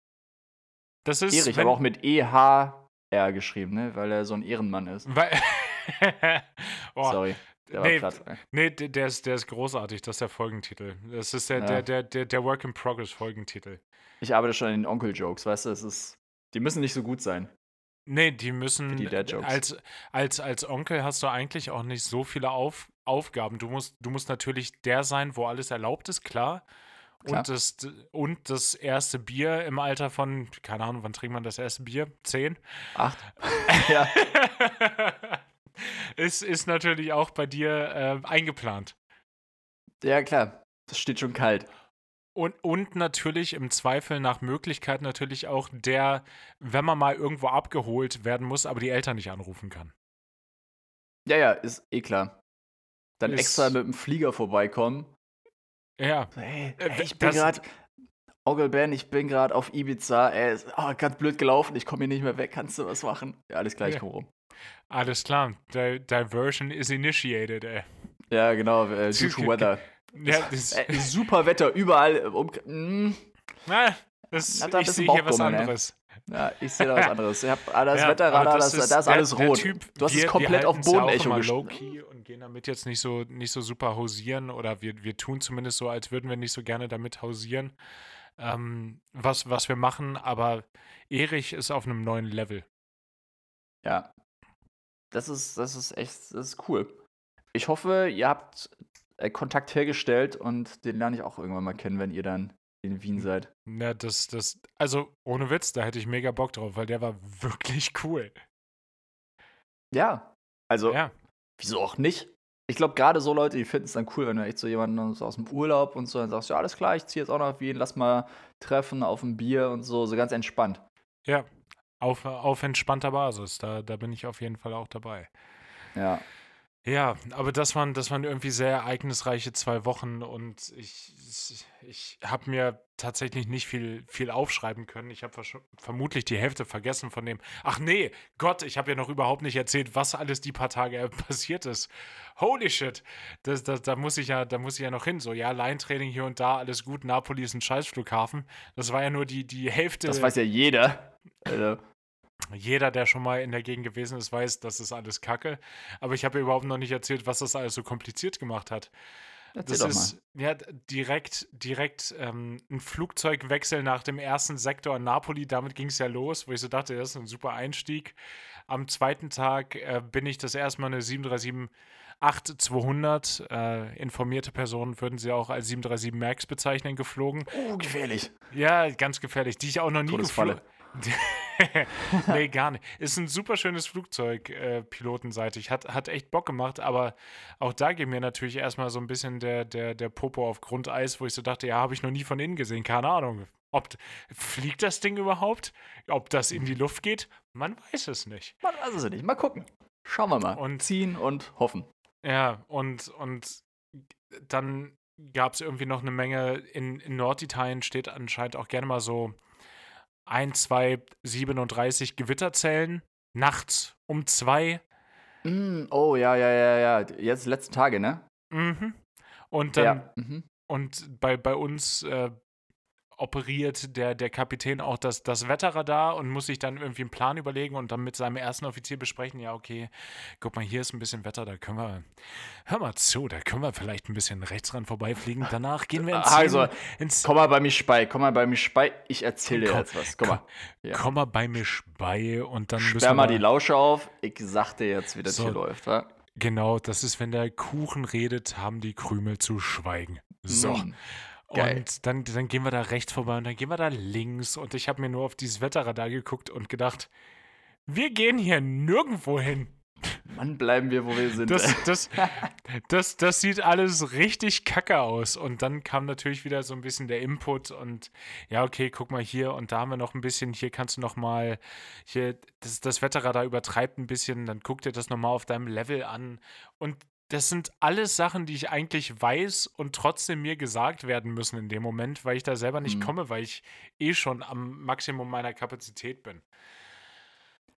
[SPEAKER 1] Das ist.
[SPEAKER 2] Erich, aber auch mit E-H-R geschrieben, ne? Weil er so ein Ehrenmann ist.
[SPEAKER 1] Weil
[SPEAKER 2] oh, Sorry.
[SPEAKER 1] Der nee, nee der, ist, der ist großartig. Das ist der Folgentitel. Das ist der, ja. der, der, der, der Work in Progress Folgentitel.
[SPEAKER 2] Ich arbeite schon in den Onkel-Jokes, weißt du? Es ist, die müssen nicht so gut sein.
[SPEAKER 1] Nee, die müssen. Die als, als, als Onkel hast du eigentlich auch nicht so viele Auf, Aufgaben. Du musst, du musst natürlich der sein, wo alles erlaubt ist, klar. Klar. Und, das, und das erste Bier im Alter von, keine Ahnung, wann trinkt man das erste Bier? Zehn?
[SPEAKER 2] Acht. ja.
[SPEAKER 1] ist, ist natürlich auch bei dir äh, eingeplant.
[SPEAKER 2] Ja, klar. Das steht schon kalt.
[SPEAKER 1] Und, und natürlich im Zweifel nach Möglichkeit natürlich auch der, wenn man mal irgendwo abgeholt werden muss, aber die Eltern nicht anrufen kann.
[SPEAKER 2] Ja, ja, ist eh klar. Dann ist extra mit dem Flieger vorbeikommen.
[SPEAKER 1] Ja.
[SPEAKER 2] Hey, äh, ich bin gerade, Onkel Ben, ich bin gerade auf Ibiza. Ey, ist oh, ganz blöd gelaufen. Ich komme hier nicht mehr weg. Kannst du was machen? Ja, alles klar, ich komme rum.
[SPEAKER 1] Alles klar. Di Diversion is initiated, ey.
[SPEAKER 2] Ja, genau. Äh, due to weather. Ja, äh, super Wetter, überall. Äh, um,
[SPEAKER 1] mm. Na, das, da ich sehe hier was anderes.
[SPEAKER 2] Ey. Ja, ich sehe da was anderes. Ich habe das ja, Wetterradar, das, das, ist, das ist alles der, rot. Typ,
[SPEAKER 1] du hast wir, es komplett auf Bodenecho ja gestellt. Gehen damit jetzt nicht so, nicht so super hausieren oder wir, wir tun zumindest so, als würden wir nicht so gerne damit hausieren ähm, was, was wir machen, aber Erich ist auf einem neuen Level.
[SPEAKER 2] Ja. Das ist, das ist echt, das ist cool. Ich hoffe, ihr habt äh, Kontakt hergestellt und den lerne ich auch irgendwann mal kennen, wenn ihr dann in Wien seid.
[SPEAKER 1] Ja, das, das, also ohne Witz, da hätte ich mega Bock drauf, weil der war wirklich cool.
[SPEAKER 2] Ja, also, ja. Wieso auch nicht? ich glaube, gerade so Leute, die finden es dann cool, wenn du echt so jemanden so aus dem Urlaub und so dann sagst, ja, alles klar, ich ziehe jetzt auch noch auf Wien, lass mal treffen auf ein Bier und so, so ganz entspannt.
[SPEAKER 1] Ja, auf, auf entspannter Basis. Da, da bin ich auf jeden Fall auch dabei.
[SPEAKER 2] Ja.
[SPEAKER 1] Ja, aber das waren, das waren irgendwie sehr ereignisreiche zwei Wochen und ich, ich, habe mir tatsächlich nicht viel, viel aufschreiben können. Ich habe vermutlich die Hälfte vergessen von dem. Ach nee, Gott, ich habe ja noch überhaupt nicht erzählt, was alles die paar Tage passiert ist. Holy shit, das, das, da, muss ich ja, da muss ich ja noch hin. So, ja, Line-Training hier und da, alles gut, Napoli ist ein Scheißflughafen. Das war ja nur die, die Hälfte.
[SPEAKER 2] Das weiß ja jeder. Also.
[SPEAKER 1] Jeder, der schon mal in der Gegend gewesen ist, weiß, das ist alles Kacke. Aber ich habe überhaupt noch nicht erzählt, was das alles so kompliziert gemacht hat. Erzähl das ist ja direkt, direkt ähm, ein Flugzeugwechsel nach dem ersten Sektor in Napoli. Damit ging es ja los, wo ich so dachte, das ist ein super Einstieg. Am zweiten Tag äh, bin ich das erste Mal eine 737 8200, äh, informierte Personen würden sie auch als 737 MAX bezeichnen, geflogen.
[SPEAKER 2] Oh, gefährlich.
[SPEAKER 1] Ja, ganz gefährlich, die ich auch noch nie geflogen nee, gar nicht. Ist ein super schönes Flugzeug, äh, pilotenseitig. Hat, hat echt Bock gemacht, aber auch da geht mir natürlich erstmal so ein bisschen der, der, der Popo auf Grundeis, wo ich so dachte, ja, habe ich noch nie von innen gesehen. Keine Ahnung. Ob fliegt das Ding überhaupt? Ob das in die Luft geht? Man weiß es nicht.
[SPEAKER 2] Man weiß es nicht. Mal gucken. Schauen wir mal. Und ziehen und hoffen.
[SPEAKER 1] Ja, und, und dann gab es irgendwie noch eine Menge. In, in Norditalien steht anscheinend auch gerne mal so ein, zwei, 37 Gewitterzellen nachts um zwei.
[SPEAKER 2] Mm, oh, ja, ja, ja, ja. Jetzt letzten Tage, ne?
[SPEAKER 1] Mhm. Und dann, ja. mhm. und bei, bei uns äh, operiert der, der Kapitän auch das, das Wetterradar und muss sich dann irgendwie einen Plan überlegen und dann mit seinem ersten Offizier besprechen, ja, okay, guck mal, hier ist ein bisschen Wetter, da können wir, hör mal zu, da können wir vielleicht ein bisschen rechts ran vorbeifliegen. Danach gehen wir ins
[SPEAKER 2] Also, ins komm mal bei mir bei, komm mal bei mir bei, ich erzähle dir jetzt was. Komm,
[SPEAKER 1] komm mal. Ja. Komm mal bei mir bei und dann
[SPEAKER 2] Sperr mal die Lausche auf, ich sag dir jetzt, wie das so, hier läuft, wa?
[SPEAKER 1] Genau, das ist, wenn der Kuchen redet, haben die Krümel zu schweigen. So. Mm. Geil. Und dann, dann gehen wir da rechts vorbei und dann gehen wir da links. Und ich habe mir nur auf dieses Wetterradar geguckt und gedacht, wir gehen hier nirgendwo hin.
[SPEAKER 2] Wann bleiben wir, wo wir sind?
[SPEAKER 1] Das, das, das, das sieht alles richtig kacke aus. Und dann kam natürlich wieder so ein bisschen der Input und ja, okay, guck mal hier und da haben wir noch ein bisschen, hier kannst du noch mal, hier, das, das Wetterradar übertreibt ein bisschen, dann guck dir das nochmal auf deinem Level an. Und das sind alles Sachen, die ich eigentlich weiß und trotzdem mir gesagt werden müssen in dem Moment, weil ich da selber nicht mhm. komme, weil ich eh schon am Maximum meiner Kapazität bin.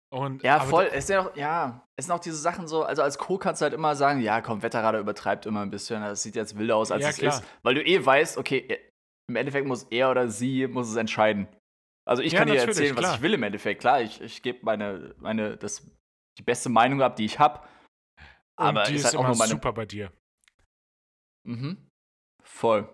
[SPEAKER 2] Und, ja, voll. Es sind, auch, ja, es sind auch diese Sachen so, also als Co kannst du halt immer sagen, ja, komm, Wetterradar übertreibt immer ein bisschen, das sieht jetzt wilder aus, als ja, es klar. ist. Weil du eh weißt, okay, im Endeffekt muss er oder sie muss es entscheiden. Also ich ja, kann dir erzählen, klar. was ich will im Endeffekt. Klar, ich, ich gebe meine, meine, das, die beste Meinung ab, die ich habe.
[SPEAKER 1] Aber die ist, halt auch immer meine... super bei dir.
[SPEAKER 2] Mhm. Voll.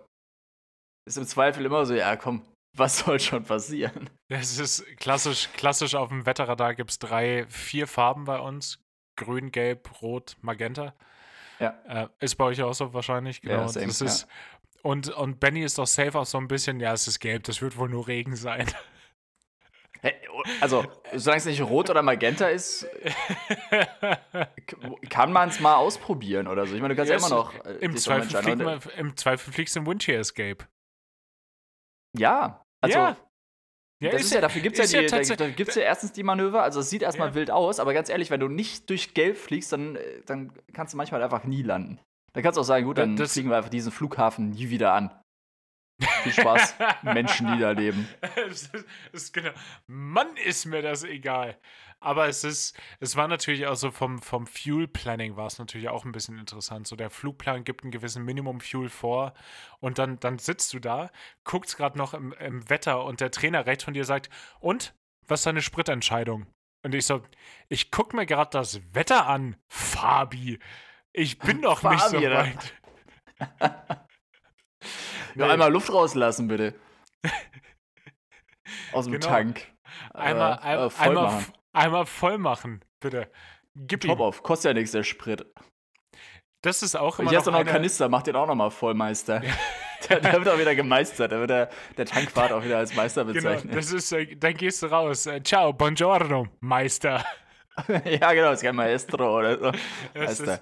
[SPEAKER 2] Ist im Zweifel immer so, ja, komm, was soll schon passieren?
[SPEAKER 1] Es ist klassisch, klassisch auf dem Wetterradar gibt es drei, vier Farben bei uns. Grün, Gelb, Rot, Magenta.
[SPEAKER 2] Ja.
[SPEAKER 1] Äh, ist bei euch auch so wahrscheinlich, genau. Ja, same, das ist, ja. und, und Benny ist doch safe auch so ein bisschen, ja, es ist gelb, das wird wohl nur Regen sein.
[SPEAKER 2] Also, solange es nicht rot oder magenta ist, kann man es mal ausprobieren oder so. Ich meine, du kannst ja, ja immer noch.
[SPEAKER 1] Äh, Im, Zweifel fliegt man, Im Zweifel fliegst du im Windshear Escape.
[SPEAKER 2] Ja, also. Ja. Ja, das ist, ja, dafür gibt es ja, ja, da, gibt's ja erstens die Manöver, also es sieht erstmal ja. wild aus, aber ganz ehrlich, wenn du nicht durch Gelb fliegst, dann, äh, dann kannst du manchmal einfach nie landen. Dann kannst du auch sagen, gut, dann das, fliegen wir einfach diesen Flughafen nie wieder an. Viel Spaß, Menschen, die da leben.
[SPEAKER 1] das ist genau. Mann, ist mir das egal. Aber es ist, es war natürlich auch so vom, vom Fuel Planning war es natürlich auch ein bisschen interessant. So der Flugplan gibt einen gewissen Minimum Fuel vor und dann, dann sitzt du da, guckst gerade noch im, im Wetter und der Trainer rechts von dir sagt, und was ist deine Spritentscheidung? Und ich so, ich guck mir gerade das Wetter an, Fabi. Ich bin doch nicht so weit.
[SPEAKER 2] Nur einmal Luft rauslassen, bitte. Aus dem genau. Tank.
[SPEAKER 1] Einmal, äh, ein, äh, voll einmal, machen. einmal voll machen, bitte.
[SPEAKER 2] Gib Top ihm. auf, kostet ja nichts, der Sprit.
[SPEAKER 1] Das ist auch immer
[SPEAKER 2] Ich habe noch einen Kanister, mach den auch nochmal voll, Meister. Ja. Der, der, wird auch wieder gemeistert. Da wird der, der Tankwart auch wieder als Meister genau, bezeichnet.
[SPEAKER 1] Genau, das ist, äh, dann gehst du raus. Äh, ciao, buongiorno, Meister.
[SPEAKER 2] ja, genau, das ist kein Maestro oder so.
[SPEAKER 1] Meister. Ist,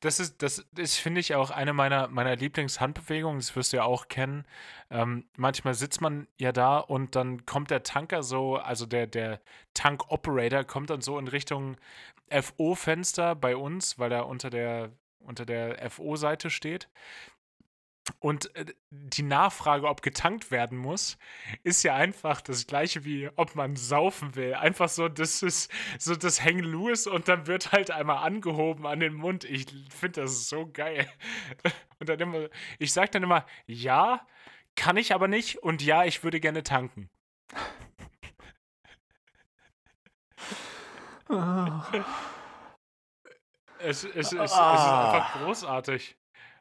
[SPEAKER 1] das ist, das ist, finde ich, auch eine meiner, meiner Lieblingshandbewegungen. Das wirst du ja auch kennen. Ähm, manchmal sitzt man ja da und dann kommt der Tanker so, also der, der Tank-Operator kommt dann so in Richtung FO-Fenster bei uns, weil er unter der, unter der FO-Seite steht. Und äh, die Nachfrage, ob getankt werden muss, ist ja einfach das gleiche wie ob man saufen will. Einfach so, das ist so das Hang Loose und dann wird halt einmal angehoben an den Mund. Ich finde das so geil. Und dann immer, ich sage dann immer, ja, kann ich aber nicht und ja, ich würde gerne tanken. es, es, es, es ist einfach großartig.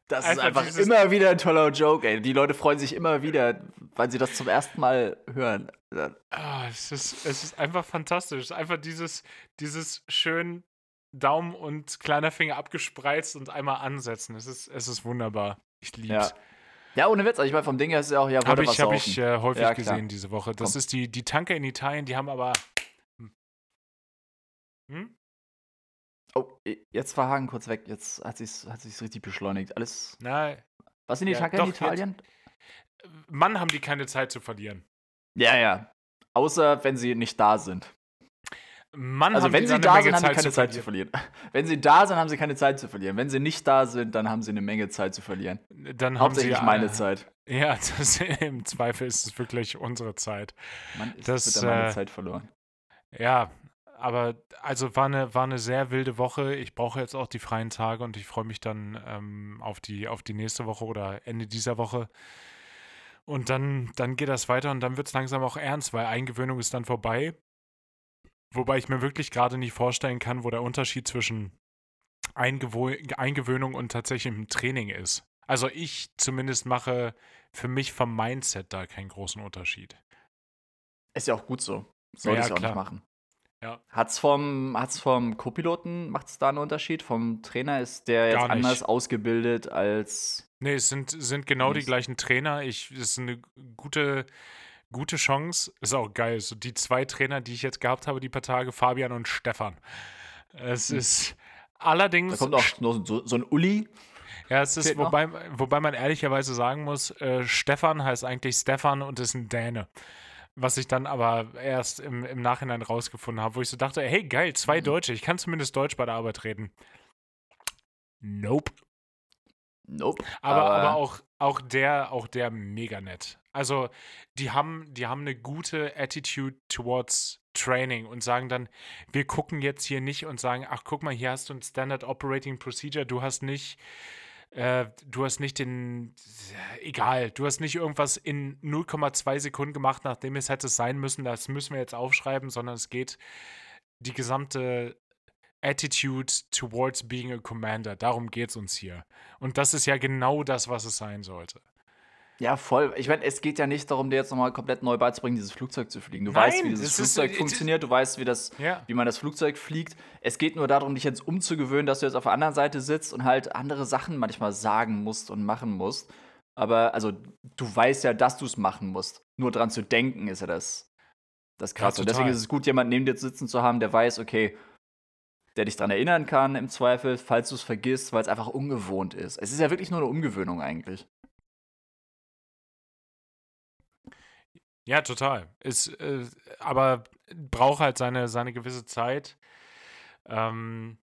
[SPEAKER 2] Das einfach ist einfach immer wieder ein toller Joke, ey. Die Leute freuen sich immer wieder, weil sie das zum ersten Mal hören.
[SPEAKER 1] Ah, es, ist, es ist einfach fantastisch. Einfach dieses, dieses schön Daumen und kleiner Finger abgespreizt und einmal ansetzen. Es ist, es ist wunderbar. Ich liebe
[SPEAKER 2] es. Ja. Ja, ohne Witz. Also ich meine, vom Ding her ist es ja auch, ja,
[SPEAKER 1] Habe ich, hab ich äh, häufig ja, gesehen diese Woche. Das Komm. ist die, die Tanker in Italien, die haben aber. Hm?
[SPEAKER 2] Oh, jetzt war Hagen kurz weg. Jetzt hat sich's, hat sich's richtig beschleunigt. Alles.
[SPEAKER 1] Nein.
[SPEAKER 2] Was sind die ja, Tanker in Italien?
[SPEAKER 1] Jetzt, Mann, haben die keine Zeit zu verlieren.
[SPEAKER 2] Ja, ja. Außer wenn sie nicht da sind.
[SPEAKER 1] Mann,
[SPEAKER 2] also wenn sie da sind, haben sie keine Zeit zu verlieren. Wenn sie da sind, haben sie keine Zeit zu verlieren. Wenn sie nicht da sind, dann haben sie eine Menge Zeit zu verlieren.
[SPEAKER 1] Dann Hauptsächlich haben sie, meine Zeit. Ja, das, im Zweifel ist es wirklich unsere Zeit.
[SPEAKER 2] Man ist das, mit meine äh, Zeit verloren.
[SPEAKER 1] Ja, aber also war eine, war eine sehr wilde Woche. Ich brauche jetzt auch die freien Tage und ich freue mich dann ähm, auf, die, auf die nächste Woche oder Ende dieser Woche. Und dann, dann geht das weiter und dann wird es langsam auch ernst, weil Eingewöhnung ist dann vorbei. Wobei ich mir wirklich gerade nicht vorstellen kann, wo der Unterschied zwischen Eingewo Eingewöhnung und tatsächlichem Training ist. Also ich zumindest mache für mich vom Mindset da keinen großen Unterschied.
[SPEAKER 2] Ist ja auch gut so. Soll ja, ich auch klar. nicht machen.
[SPEAKER 1] Ja.
[SPEAKER 2] Hat's vom, hat's vom Co-Piloten, macht es da einen Unterschied? Vom Trainer ist der jetzt anders ausgebildet als.
[SPEAKER 1] Nee, es sind, sind genau die gleichen Trainer. Ich, es ist eine gute, gute Chance. Ist auch geil. So die zwei Trainer, die ich jetzt gehabt habe, die paar Tage, Fabian und Stefan. Es hm. ist allerdings.
[SPEAKER 2] Da kommt auch so, so ein Uli.
[SPEAKER 1] Ja, es ist, wobei, wobei man ehrlicherweise sagen muss, äh, Stefan heißt eigentlich Stefan und ist ein Däne was ich dann aber erst im, im Nachhinein rausgefunden habe, wo ich so dachte, hey geil, zwei mhm. Deutsche, ich kann zumindest Deutsch bei der Arbeit reden. Nope.
[SPEAKER 2] Nope.
[SPEAKER 1] Aber, aber, aber auch, auch der, auch der mega nett. Also, die haben, die haben eine gute Attitude towards Training und sagen dann, wir gucken jetzt hier nicht und sagen, ach guck mal, hier hast du ein Standard Operating Procedure, du hast nicht äh, du hast nicht den, egal, du hast nicht irgendwas in 0,2 Sekunden gemacht, nachdem es hätte sein müssen, das müssen wir jetzt aufschreiben, sondern es geht die gesamte Attitude towards being a commander. Darum geht es uns hier. Und das ist ja genau das, was es sein sollte.
[SPEAKER 2] Ja, voll. Ich meine, es geht ja nicht darum, dir jetzt nochmal komplett neu beizubringen, dieses Flugzeug zu fliegen. Du Nein, weißt, wie dieses Flugzeug ist, funktioniert, du weißt, wie, das, ja. wie man das Flugzeug fliegt. Es geht nur darum, dich jetzt umzugewöhnen, dass du jetzt auf der anderen Seite sitzt und halt andere Sachen manchmal sagen musst und machen musst. Aber also, du weißt ja, dass du es machen musst. Nur dran zu denken ist ja das, das Krasse. Ja, deswegen ist es gut, jemanden neben dir sitzen zu haben, der weiß, okay, der dich daran erinnern kann im Zweifel, falls du es vergisst, weil es einfach ungewohnt ist. Es ist ja wirklich nur eine Umgewöhnung eigentlich.
[SPEAKER 1] Ja, total. Ist, äh, aber braucht halt seine, seine gewisse Zeit. Ähm,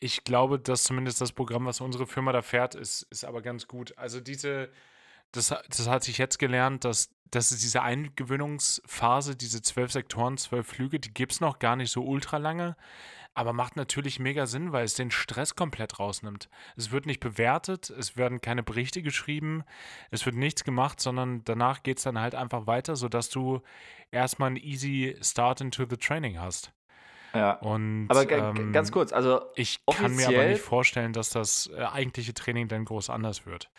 [SPEAKER 1] ich glaube, dass zumindest das Programm, was unsere Firma da fährt, ist, ist aber ganz gut. Also diese, das, das hat sich jetzt gelernt, dass, dass es diese Eingewöhnungsphase, diese zwölf Sektoren, zwölf Flüge, die gibt es noch gar nicht so ultra lange. Aber macht natürlich mega Sinn, weil es den Stress komplett rausnimmt. Es wird nicht bewertet, es werden keine Berichte geschrieben, es wird nichts gemacht, sondern danach geht es dann halt einfach weiter, sodass du erstmal einen easy Start into the Training hast.
[SPEAKER 2] Ja. Und, aber ähm, ganz kurz, also
[SPEAKER 1] ich kann mir aber nicht vorstellen, dass das äh, eigentliche Training dann groß anders wird.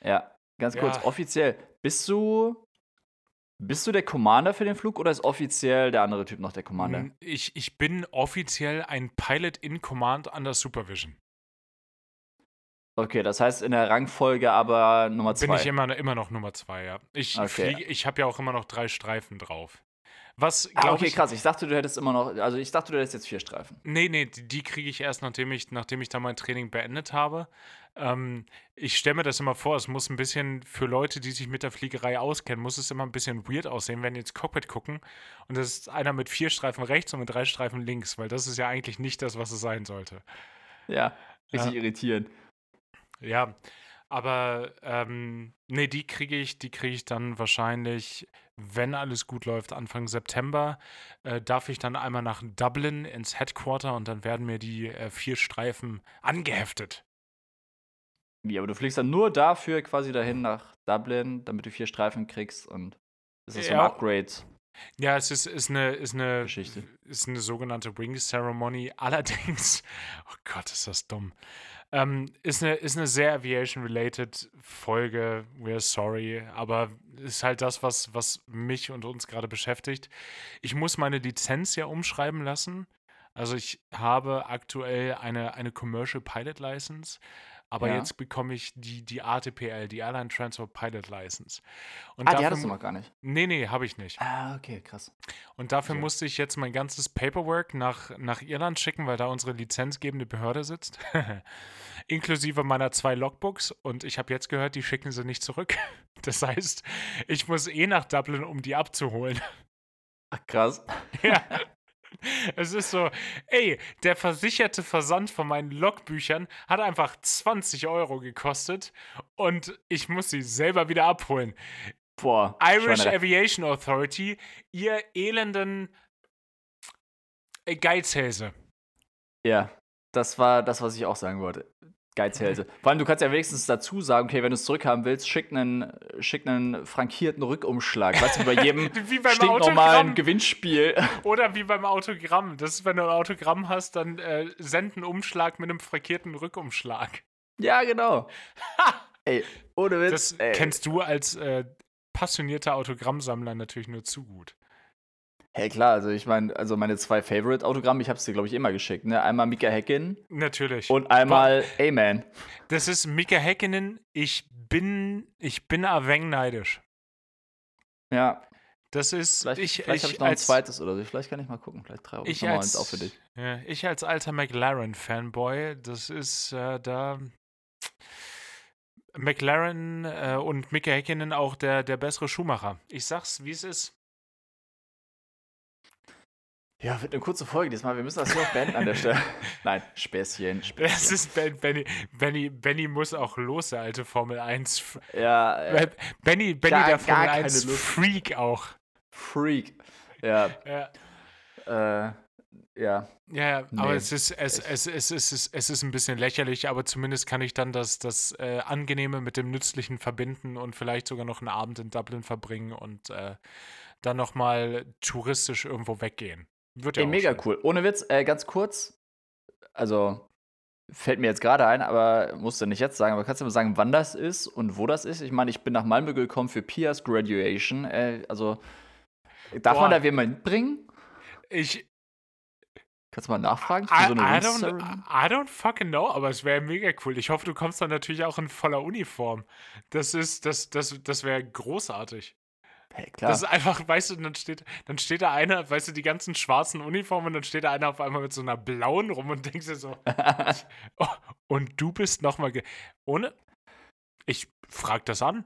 [SPEAKER 2] Ja, ganz kurz, ja. offiziell, bist du bist du der Commander für den Flug oder ist offiziell der andere Typ noch der Commander?
[SPEAKER 1] Ich, ich bin offiziell ein Pilot in Command under Supervision.
[SPEAKER 2] Okay, das heißt in der Rangfolge aber Nummer zwei.
[SPEAKER 1] Bin ich immer, immer noch Nummer zwei, ja. Ich, okay. ich habe ja auch immer noch drei Streifen drauf. Was,
[SPEAKER 2] ah, okay, ich, krass. Ich dachte, du hättest immer noch, also ich dachte, du hättest jetzt vier Streifen.
[SPEAKER 1] Nee, nee, die, die kriege ich erst, nachdem ich, nachdem ich da mein Training beendet habe. Ähm, ich stelle mir das immer vor, es muss ein bisschen für Leute, die sich mit der Fliegerei auskennen, muss es immer ein bisschen weird aussehen, wenn die ins Cockpit gucken und das ist einer mit vier Streifen rechts und mit drei Streifen links, weil das ist ja eigentlich nicht das, was es sein sollte.
[SPEAKER 2] Ja, richtig ja. irritierend.
[SPEAKER 1] Ja, aber ähm, nee, die kriege ich, die kriege ich dann wahrscheinlich, wenn alles gut läuft, Anfang September. Äh, darf ich dann einmal nach Dublin ins Headquarter und dann werden mir die äh, vier Streifen angeheftet.
[SPEAKER 2] Wie, aber du fliegst dann nur dafür quasi dahin nach Dublin, damit du vier Streifen kriegst und es ist ja. ein Upgrade.
[SPEAKER 1] Ja, es ist, ist, eine, ist, eine, Geschichte. ist eine sogenannte Ring Ceremony. Allerdings, oh Gott, ist das dumm. Ähm, ist, eine, ist eine sehr Aviation-related Folge. We're sorry. Aber ist halt das, was, was mich und uns gerade beschäftigt. Ich muss meine Lizenz ja umschreiben lassen. Also ich habe aktuell eine, eine Commercial Pilot License. Aber ja. jetzt bekomme ich die, die ATPL, die Airline Transfer Pilot License.
[SPEAKER 2] Und ah, dafür, die hattest du noch gar nicht?
[SPEAKER 1] Nee, nee, habe ich nicht.
[SPEAKER 2] Ah, okay, krass.
[SPEAKER 1] Und dafür okay. musste ich jetzt mein ganzes Paperwork nach, nach Irland schicken, weil da unsere lizenzgebende Behörde sitzt. Inklusive meiner zwei Logbooks. Und ich habe jetzt gehört, die schicken sie nicht zurück. Das heißt, ich muss eh nach Dublin, um die abzuholen.
[SPEAKER 2] Ach, krass.
[SPEAKER 1] Ja. Es ist so, ey, der versicherte Versand von meinen Logbüchern hat einfach 20 Euro gekostet und ich muss sie selber wieder abholen.
[SPEAKER 2] Boah.
[SPEAKER 1] Irish Schweine. Aviation Authority, ihr elenden Geizhälse.
[SPEAKER 2] Ja, das war das, was ich auch sagen wollte. Geizhälse. Vor allem, du kannst ja wenigstens dazu sagen, okay, wenn du es zurückhaben willst, schick einen, schick einen frankierten Rückumschlag. Weißt du, bei jedem
[SPEAKER 1] wie beim stinknormalen
[SPEAKER 2] Gewinnspiel.
[SPEAKER 1] Oder wie beim Autogramm. Das ist, wenn du ein Autogramm hast, dann äh, send einen Umschlag mit einem frankierten Rückumschlag.
[SPEAKER 2] Ja, genau. ey, ohne Witz.
[SPEAKER 1] Das
[SPEAKER 2] ey.
[SPEAKER 1] kennst du als äh, passionierter Autogrammsammler natürlich nur zu gut.
[SPEAKER 2] Hey, klar, also ich meine, also meine zwei Favorite-Autogramme, ich habe es dir, glaube ich, immer geschickt. Ne? Einmal Mika Häkkinen.
[SPEAKER 1] Natürlich.
[SPEAKER 2] Und einmal Amen.
[SPEAKER 1] Das ist Mika Häkkinen. Ich bin, ich bin ein neidisch.
[SPEAKER 2] Ja.
[SPEAKER 1] Das ist.
[SPEAKER 2] Vielleicht, ich, vielleicht habe ich noch ein zweites oder so. Vielleicht kann ich mal gucken. Vielleicht traue ich, ich noch eins auch für dich.
[SPEAKER 1] Ja, ich als alter McLaren-Fanboy, das ist äh, da. McLaren äh, und Mika Häkkinen auch der, der bessere Schuhmacher. Ich sag's, wie es ist.
[SPEAKER 2] Ja, wird eine kurze Folge diesmal. Wir müssen das hier auch beenden an der Stelle. Nein, Späßchen. Späßchen.
[SPEAKER 1] Das ist ben, Benny, Benny, Benny muss auch los, der alte Formel 1.
[SPEAKER 2] Ja.
[SPEAKER 1] Äh, Benny, Benny gar, der Formel 1 Freak auch.
[SPEAKER 2] Freak. Ja.
[SPEAKER 1] Ja.
[SPEAKER 2] Äh, ja.
[SPEAKER 1] Ja, nee. aber es ist, es, es, es, es, ist, es ist ein bisschen lächerlich, aber zumindest kann ich dann das, das äh, Angenehme mit dem Nützlichen verbinden und vielleicht sogar noch einen Abend in Dublin verbringen und äh, dann nochmal touristisch irgendwo weggehen. Wird ja
[SPEAKER 2] Ey, mega schön. cool. Ohne Witz, äh, ganz kurz. Also, fällt mir jetzt gerade ein, aber musst du nicht jetzt sagen, aber kannst du mal sagen, wann das ist und wo das ist? Ich meine, ich bin nach Malmö gekommen für Pias Graduation. Äh, also, darf Boah. man da wen mitbringen?
[SPEAKER 1] Ich.
[SPEAKER 2] Kannst du mal nachfragen?
[SPEAKER 1] I, so I, don't, I don't fucking know, aber es wäre mega cool. Ich hoffe, du kommst dann natürlich auch in voller Uniform. Das ist, das, das, das wäre großartig.
[SPEAKER 2] Hey, klar.
[SPEAKER 1] Das ist einfach, weißt du, dann steht, dann steht da einer, weißt du, die ganzen schwarzen Uniformen, dann steht da einer auf einmal mit so einer blauen rum und denkst dir so, oh, und du bist nochmal, ohne, ich frag das an.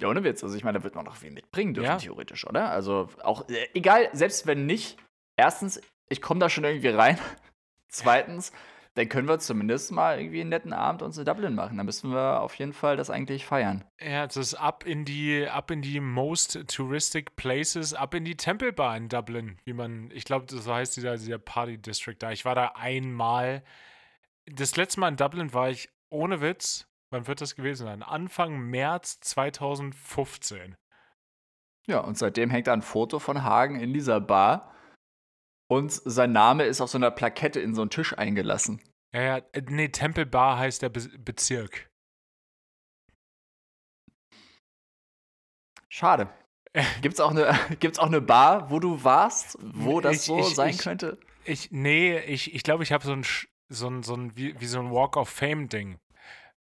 [SPEAKER 2] Ja, ohne Witz. Also ich meine, da wird man noch viel mitbringen dürfen, ja. theoretisch, oder? Also auch, äh, egal, selbst wenn nicht, erstens, ich komme da schon irgendwie rein. Zweitens, dann können wir zumindest mal irgendwie einen netten Abend uns in Dublin machen. Da müssen wir auf jeden Fall das eigentlich feiern.
[SPEAKER 1] Ja, das ist ab in die, ab in die most touristic places, ab in die Temple Bar in Dublin, wie man, ich glaube, so heißt dieser, dieser Party District da. Ich war da einmal. Das letzte Mal in Dublin war ich ohne Witz, wann wird das gewesen sein? Anfang März 2015.
[SPEAKER 2] Ja, und seitdem hängt da ein Foto von Hagen in dieser Bar und sein Name ist auf so einer Plakette in so einen Tisch eingelassen.
[SPEAKER 1] Ja, ja, äh, nee, Temple Bar heißt der Be Bezirk.
[SPEAKER 2] Schade. Gibt's auch, eine, gibt's auch eine Bar, wo du warst, wo das ich, so ich, sein
[SPEAKER 1] ich,
[SPEAKER 2] könnte?
[SPEAKER 1] Ich, nee, ich, ich glaube, ich habe so ein, so ein, so ein wie, wie so ein Walk of Fame-Ding.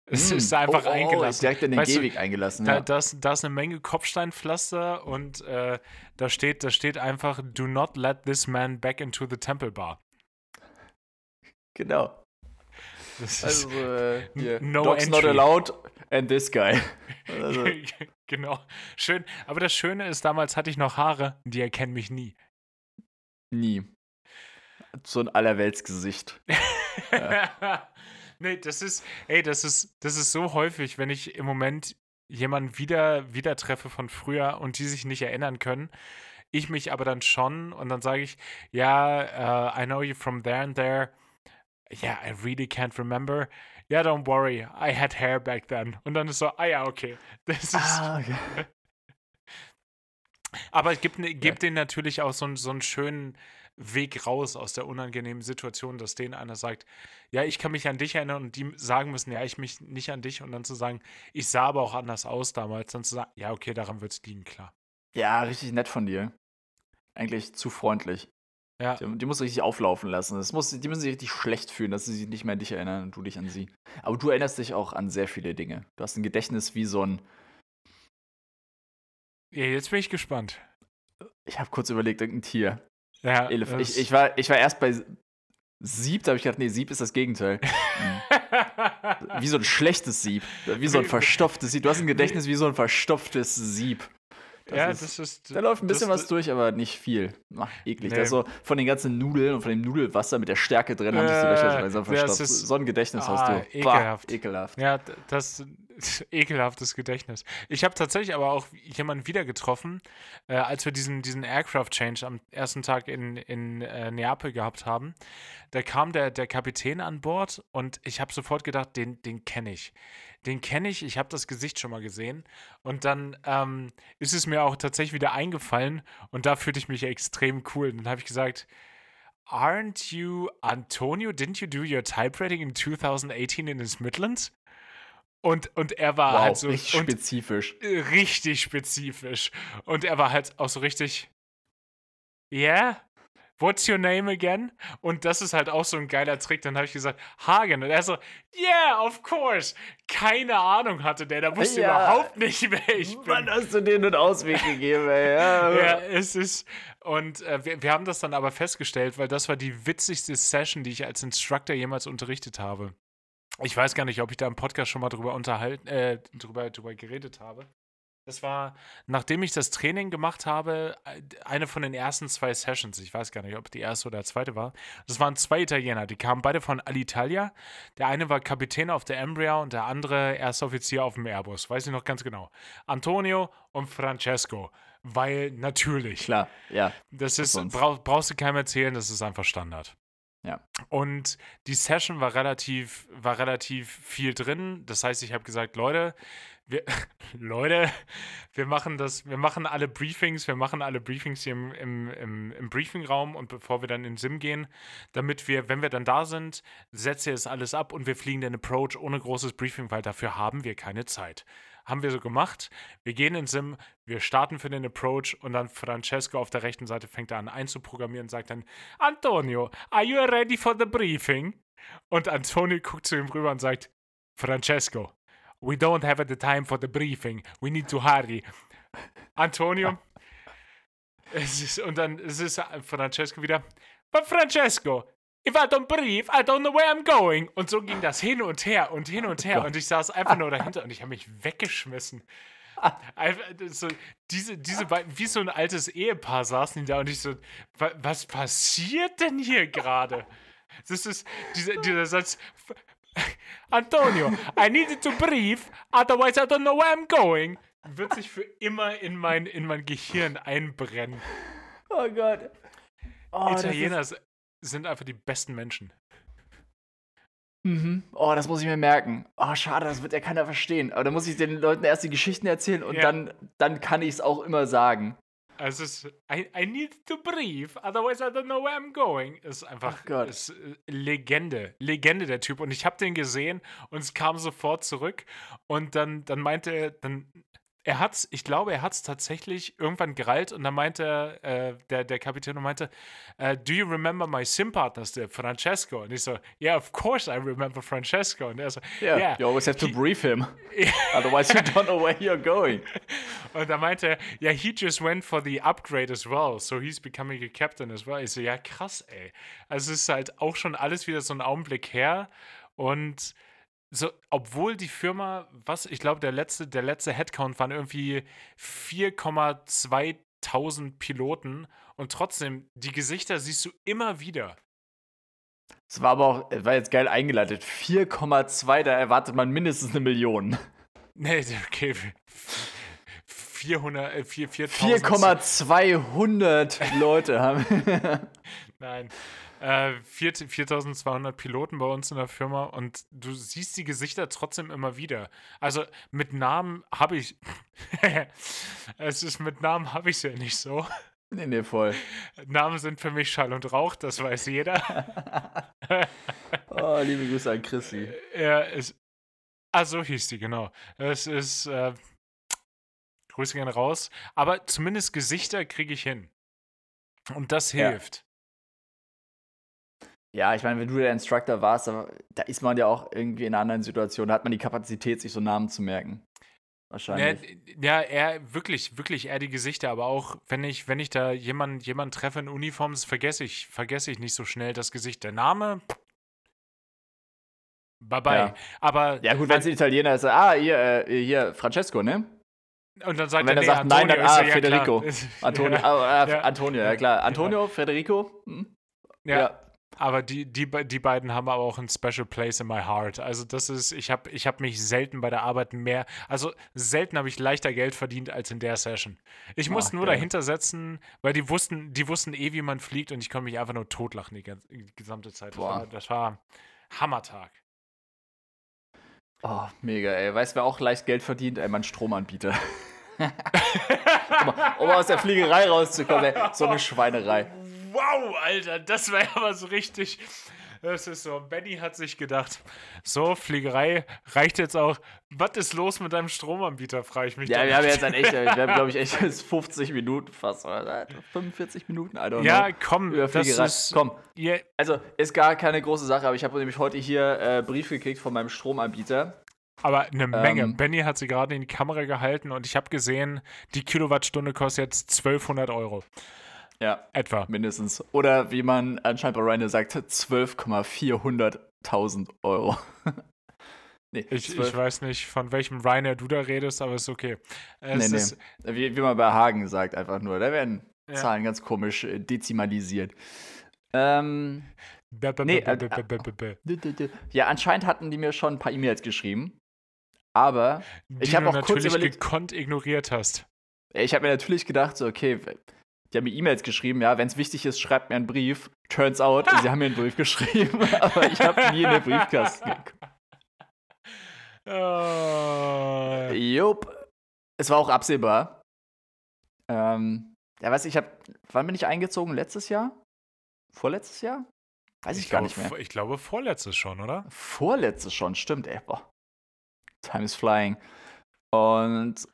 [SPEAKER 1] Es hm. ist einfach oh, oh, eingelassen.
[SPEAKER 2] direkt in den weißt Gehweg du, eingelassen.
[SPEAKER 1] Da, ja. da, ist, da ist eine Menge Kopfsteinpflaster und äh, da, steht, da steht einfach: Do not let this man back into the temple bar.
[SPEAKER 2] Genau. Das also, äh, hier, no Dogs entry. not allowed and this guy.
[SPEAKER 1] Also. genau. Schön. Aber das Schöne ist, damals hatte ich noch Haare, die erkennen mich nie.
[SPEAKER 2] Nie. So ein Allerweltsgesicht.
[SPEAKER 1] ja. Nee, das ist, ey, das ist, das ist so häufig, wenn ich im Moment jemanden wieder, wieder treffe von früher und die sich nicht erinnern können. Ich mich aber dann schon und dann sage ich, ja, uh, I know you from there and there. Yeah, I really can't remember. Yeah, don't worry, I had hair back then. Und dann ist so, ah ja, okay. Das ist. Ah, okay. aber es gibt, gibt ja. denen natürlich auch so, so einen schönen Weg raus aus der unangenehmen Situation, dass denen einer sagt, ja, ich kann mich an dich erinnern und die sagen müssen, ja, ich mich nicht an dich und dann zu sagen, ich sah aber auch anders aus damals, dann zu sagen, ja, okay, daran wird es liegen, klar.
[SPEAKER 2] Ja, richtig nett von dir. Eigentlich zu freundlich. Ja. Die, die muss richtig auflaufen lassen. Das muss, die müssen sich richtig schlecht fühlen, dass sie sich nicht mehr an dich erinnern und du dich an sie. Aber du erinnerst dich auch an sehr viele Dinge. Du hast ein Gedächtnis wie so ein.
[SPEAKER 1] Ja, jetzt bin ich gespannt.
[SPEAKER 2] Ich habe kurz überlegt, irgendein Tier. Ja, ich, ich, war, ich war erst bei Sieb, da habe ich gedacht, nee, Sieb ist das Gegenteil. Wie so ein schlechtes Sieb. Wie so ein verstopftes Sieb. Du hast ein Gedächtnis wie so ein verstopftes Sieb. Das ja, ist, das ist. Da läuft ein bisschen was durch, aber nicht viel. Ach, eklig. Nee. Also von den ganzen Nudeln und von dem Nudelwasser mit der Stärke drin äh, haben sich die Löcher schon langsam verstopft. So ein Gedächtnis ah, hast du.
[SPEAKER 1] Ekelhaft. Bah, ekelhaft. Ja, das, ekelhaftes Gedächtnis. Ich habe tatsächlich aber auch jemanden wieder getroffen, äh, als wir diesen, diesen Aircraft Change am ersten Tag in, in äh, Neapel gehabt haben. Da kam der, der Kapitän an Bord und ich habe sofort gedacht, den, den kenne ich. Den kenne ich, ich habe das Gesicht schon mal gesehen. Und dann ähm, ist es mir auch tatsächlich wieder eingefallen und da fühlte ich mich extrem cool. Und dann habe ich gesagt, Aren't you Antonio? Didn't you do your typewriting in 2018 in the Midlands? Und, und er war
[SPEAKER 2] wow,
[SPEAKER 1] halt so.
[SPEAKER 2] Richtig spezifisch.
[SPEAKER 1] Richtig spezifisch. Und er war halt auch so richtig. Yeah? What's your name again? Und das ist halt auch so ein geiler Trick. Dann habe ich gesagt, Hagen. Und er so, yeah, of course. Keine Ahnung hatte der. Da wusste ja. überhaupt nicht, wer ich bin.
[SPEAKER 2] Wann hast du denen einen Ausweg gegeben, ey?
[SPEAKER 1] Ja, ja es ist. Und äh, wir, wir haben das dann aber festgestellt, weil das war die witzigste Session, die ich als Instructor jemals unterrichtet habe. Ich weiß gar nicht, ob ich da im Podcast schon mal drüber unterhalten, äh, drüber, drüber geredet habe. Das war, nachdem ich das Training gemacht habe, äh, eine von den ersten zwei Sessions. Ich weiß gar nicht, ob die erste oder zweite war. Das waren zwei Italiener, die kamen beide von Alitalia. Der eine war Kapitän auf der Embraer und der andere Erstoffizier auf dem Airbus. Weiß ich noch ganz genau. Antonio und Francesco. Weil natürlich.
[SPEAKER 2] Klar, ja.
[SPEAKER 1] Das ist, brauch, brauchst du keinem erzählen, das ist einfach Standard.
[SPEAKER 2] Ja.
[SPEAKER 1] Und die Session war relativ, war relativ viel drin. Das heißt, ich habe gesagt, Leute, wir, Leute, wir machen das, wir machen alle Briefings, wir machen alle Briefings hier im, im, im, im Briefingraum und bevor wir dann in Sim gehen, damit wir, wenn wir dann da sind, setze es alles ab und wir fliegen den Approach ohne großes Briefing, weil dafür haben wir keine Zeit. Haben wir so gemacht. Wir gehen in Sim, wir starten für den Approach und dann Francesco auf der rechten Seite fängt er an einzuprogrammieren und sagt dann: Antonio, are you ready for the briefing? Und Antonio guckt zu ihm rüber und sagt: Francesco, we don't have the time for the briefing. We need to hurry. Antonio. es ist, und dann es ist Francesco wieder. But Francesco, if I don't brief, I don't know where I'm going. Und so ging das hin und her und hin und her. Und ich saß einfach nur dahinter und ich habe mich weggeschmissen. so, diese, diese beiden, wie so ein altes Ehepaar saßen die da und ich so, was passiert denn hier gerade? Das ist dieser, dieser Satz. Antonio, I needed to breathe, otherwise I don't know where I'm going. Wird sich für immer in mein, in mein Gehirn einbrennen.
[SPEAKER 2] Oh Gott.
[SPEAKER 1] Oh, Italiener sind einfach die besten Menschen.
[SPEAKER 2] Mhm. Oh, das muss ich mir merken. Oh, schade, das wird ja keiner verstehen. Aber dann muss ich den Leuten erst die Geschichten erzählen und ja. dann, dann kann ich es auch immer sagen.
[SPEAKER 1] Also es ist, I, I need to breathe, otherwise I don't know where I'm going. Ist einfach oh ist, äh, Legende, Legende der Typ. Und ich habe den gesehen und es kam sofort zurück. Und dann, dann meinte er, dann er hat's, ich glaube, er hat es tatsächlich irgendwann gerallt und dann meinte äh, der, der Kapitän und meinte, uh, do you remember my sim-partners, der Francesco? Und ich so, yeah, of course I remember Francesco. Und er so,
[SPEAKER 2] yeah, yeah you always have to he, brief him, otherwise you don't know where you're going.
[SPEAKER 1] Und dann meinte er, yeah, he just went for the upgrade as well, so he's becoming a captain as well. Ich so, ja, krass, ey. Also es ist halt auch schon alles wieder so ein Augenblick her und so, obwohl die Firma, was, ich glaube, der letzte, der letzte Headcount waren irgendwie 4,2000 Piloten und trotzdem, die Gesichter siehst du immer wieder.
[SPEAKER 2] Es war aber auch, war jetzt geil eingeleitet. 4,2, da erwartet man mindestens eine Million.
[SPEAKER 1] Nee, okay. 400, äh,
[SPEAKER 2] 4,200 Leute haben.
[SPEAKER 1] Nein. Äh, 4200 Piloten bei uns in der Firma und du siehst die Gesichter trotzdem immer wieder. Also mit Namen habe ich. es ist mit Namen habe ich es ja nicht so.
[SPEAKER 2] Nee, nee, voll.
[SPEAKER 1] Namen sind für mich Schall und Rauch, das weiß jeder.
[SPEAKER 2] oh, liebe Grüße an Chrissy.
[SPEAKER 1] Ja, es. Ah, so hieß die, genau. Es ist. Äh, Grüße gerne raus. Aber zumindest Gesichter kriege ich hin. Und das hilft.
[SPEAKER 2] Ja, ich meine, wenn du der Instructor warst, da ist man ja auch irgendwie in einer anderen Situation, da hat man die Kapazität, sich so Namen zu merken. Wahrscheinlich.
[SPEAKER 1] Ja, ja, eher wirklich, wirklich eher die Gesichter, aber auch wenn ich, wenn ich da jemanden jemand treffe in Uniform, das vergesse ich, vergesse ich nicht so schnell das Gesicht. Der Name. Bye bye.
[SPEAKER 2] Ja.
[SPEAKER 1] Aber.
[SPEAKER 2] Ja, gut, wenn es ein Italiener ist, ah, hier, äh, hier, Francesco, ne?
[SPEAKER 1] Und dann sagt
[SPEAKER 2] Und wenn
[SPEAKER 1] er,
[SPEAKER 2] nee, sagt
[SPEAKER 1] Antonio,
[SPEAKER 2] nein, dann ah,
[SPEAKER 1] ja,
[SPEAKER 2] Federico. Antonio, ja. Äh,
[SPEAKER 1] ja.
[SPEAKER 2] Antonio, ja klar. Antonio, Federico. Hm?
[SPEAKER 1] ja. Aber die, die, die beiden haben aber auch ein Special Place in my heart. Also das ist, ich habe ich hab mich selten bei der Arbeit mehr, also selten habe ich leichter Geld verdient als in der Session. Ich musste Ach, nur geil. dahinter setzen, weil die wussten, die wussten eh, wie man fliegt und ich konnte mich einfach nur totlachen die, ganze, die gesamte Zeit. Das war, das war Hammertag.
[SPEAKER 2] Oh, mega, ey. Weißt du, wer auch leicht Geld verdient? Ey, mein Stromanbieter. um, um aus der Fliegerei rauszukommen, ey. So eine Schweinerei
[SPEAKER 1] wow, Alter, das war ja aber so richtig. Das ist so. Benny hat sich gedacht, so, Fliegerei reicht jetzt auch. Was ist los mit deinem Stromanbieter, frage ich mich.
[SPEAKER 2] Ja, wir haben jetzt dann echt, wir haben, glaube ich, echt 50 Minuten fast, oder? 45 Minuten, I don't
[SPEAKER 1] Ja, know, komm, über Fliegerei. Das ist,
[SPEAKER 2] komm. Yeah. Also, ist gar keine große Sache, aber ich habe nämlich heute hier äh, Brief gekriegt von meinem Stromanbieter.
[SPEAKER 1] Aber eine Menge. Ähm, Benny hat sie gerade in die Kamera gehalten und ich habe gesehen, die Kilowattstunde kostet jetzt 1200 Euro.
[SPEAKER 2] Ja. Etwa. Mindestens. Oder wie man anscheinend bei Ryanair sagt, 12,400.000 Euro.
[SPEAKER 1] nee, ich, ich, weiß nicht, von welchem Ryanair du da redest, aber ist okay.
[SPEAKER 2] Es nee, ist nee. Wie, wie, man bei Hagen sagt, einfach nur. Da werden ja. Zahlen ganz komisch äh, dezimalisiert. Ähm. Nee, äh, ja, anscheinend hatten die mir schon ein paar E-Mails geschrieben. Aber
[SPEAKER 1] die
[SPEAKER 2] ich habe auch kurz überlegt,
[SPEAKER 1] gekonnt ignoriert hast.
[SPEAKER 2] Ich habe mir natürlich gedacht, so, okay, die haben mir E-Mails geschrieben, ja, wenn es wichtig ist, schreibt mir einen Brief. Turns out, sie haben mir einen Brief geschrieben, aber ich habe nie in den Briefkasten geguckt. Oh. Jupp. Es war auch absehbar. Ähm, ja, weiß ich, habe, wann bin ich eingezogen? Letztes Jahr? Vorletztes Jahr? Weiß ich, ich gar
[SPEAKER 1] glaube,
[SPEAKER 2] nicht mehr.
[SPEAKER 1] Ich glaube, vorletztes schon, oder?
[SPEAKER 2] Vorletztes schon, stimmt, ey. Boah. Time is flying. Und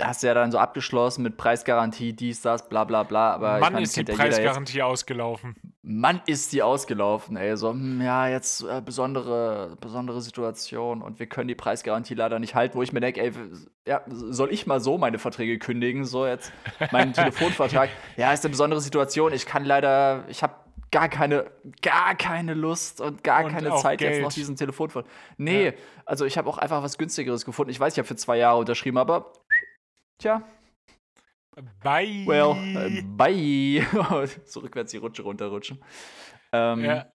[SPEAKER 2] hast du ja dann so abgeschlossen mit Preisgarantie, dies, das, bla bla bla. Aber
[SPEAKER 1] Mann, meine, ist die Preisgarantie ausgelaufen.
[SPEAKER 2] Mann, ist die ausgelaufen, ey. So, hm, ja, jetzt äh, besondere, besondere Situation und wir können die Preisgarantie leider nicht halten, wo ich mir denke, ey, ja, soll ich mal so meine Verträge kündigen? So jetzt meinen Telefonvertrag. Ja, ist eine besondere Situation. Ich kann leider, ich habe gar keine, gar keine Lust und gar und keine Zeit Geld. jetzt noch diesen Telefonvertrag. Nee, ja. also ich habe auch einfach was günstigeres gefunden. Ich weiß, ich habe für zwei Jahre unterschrieben, aber Tja.
[SPEAKER 1] Bye.
[SPEAKER 2] Well, äh, bye. so rückwärts die Rutsche runterrutschen. Ähm, ja.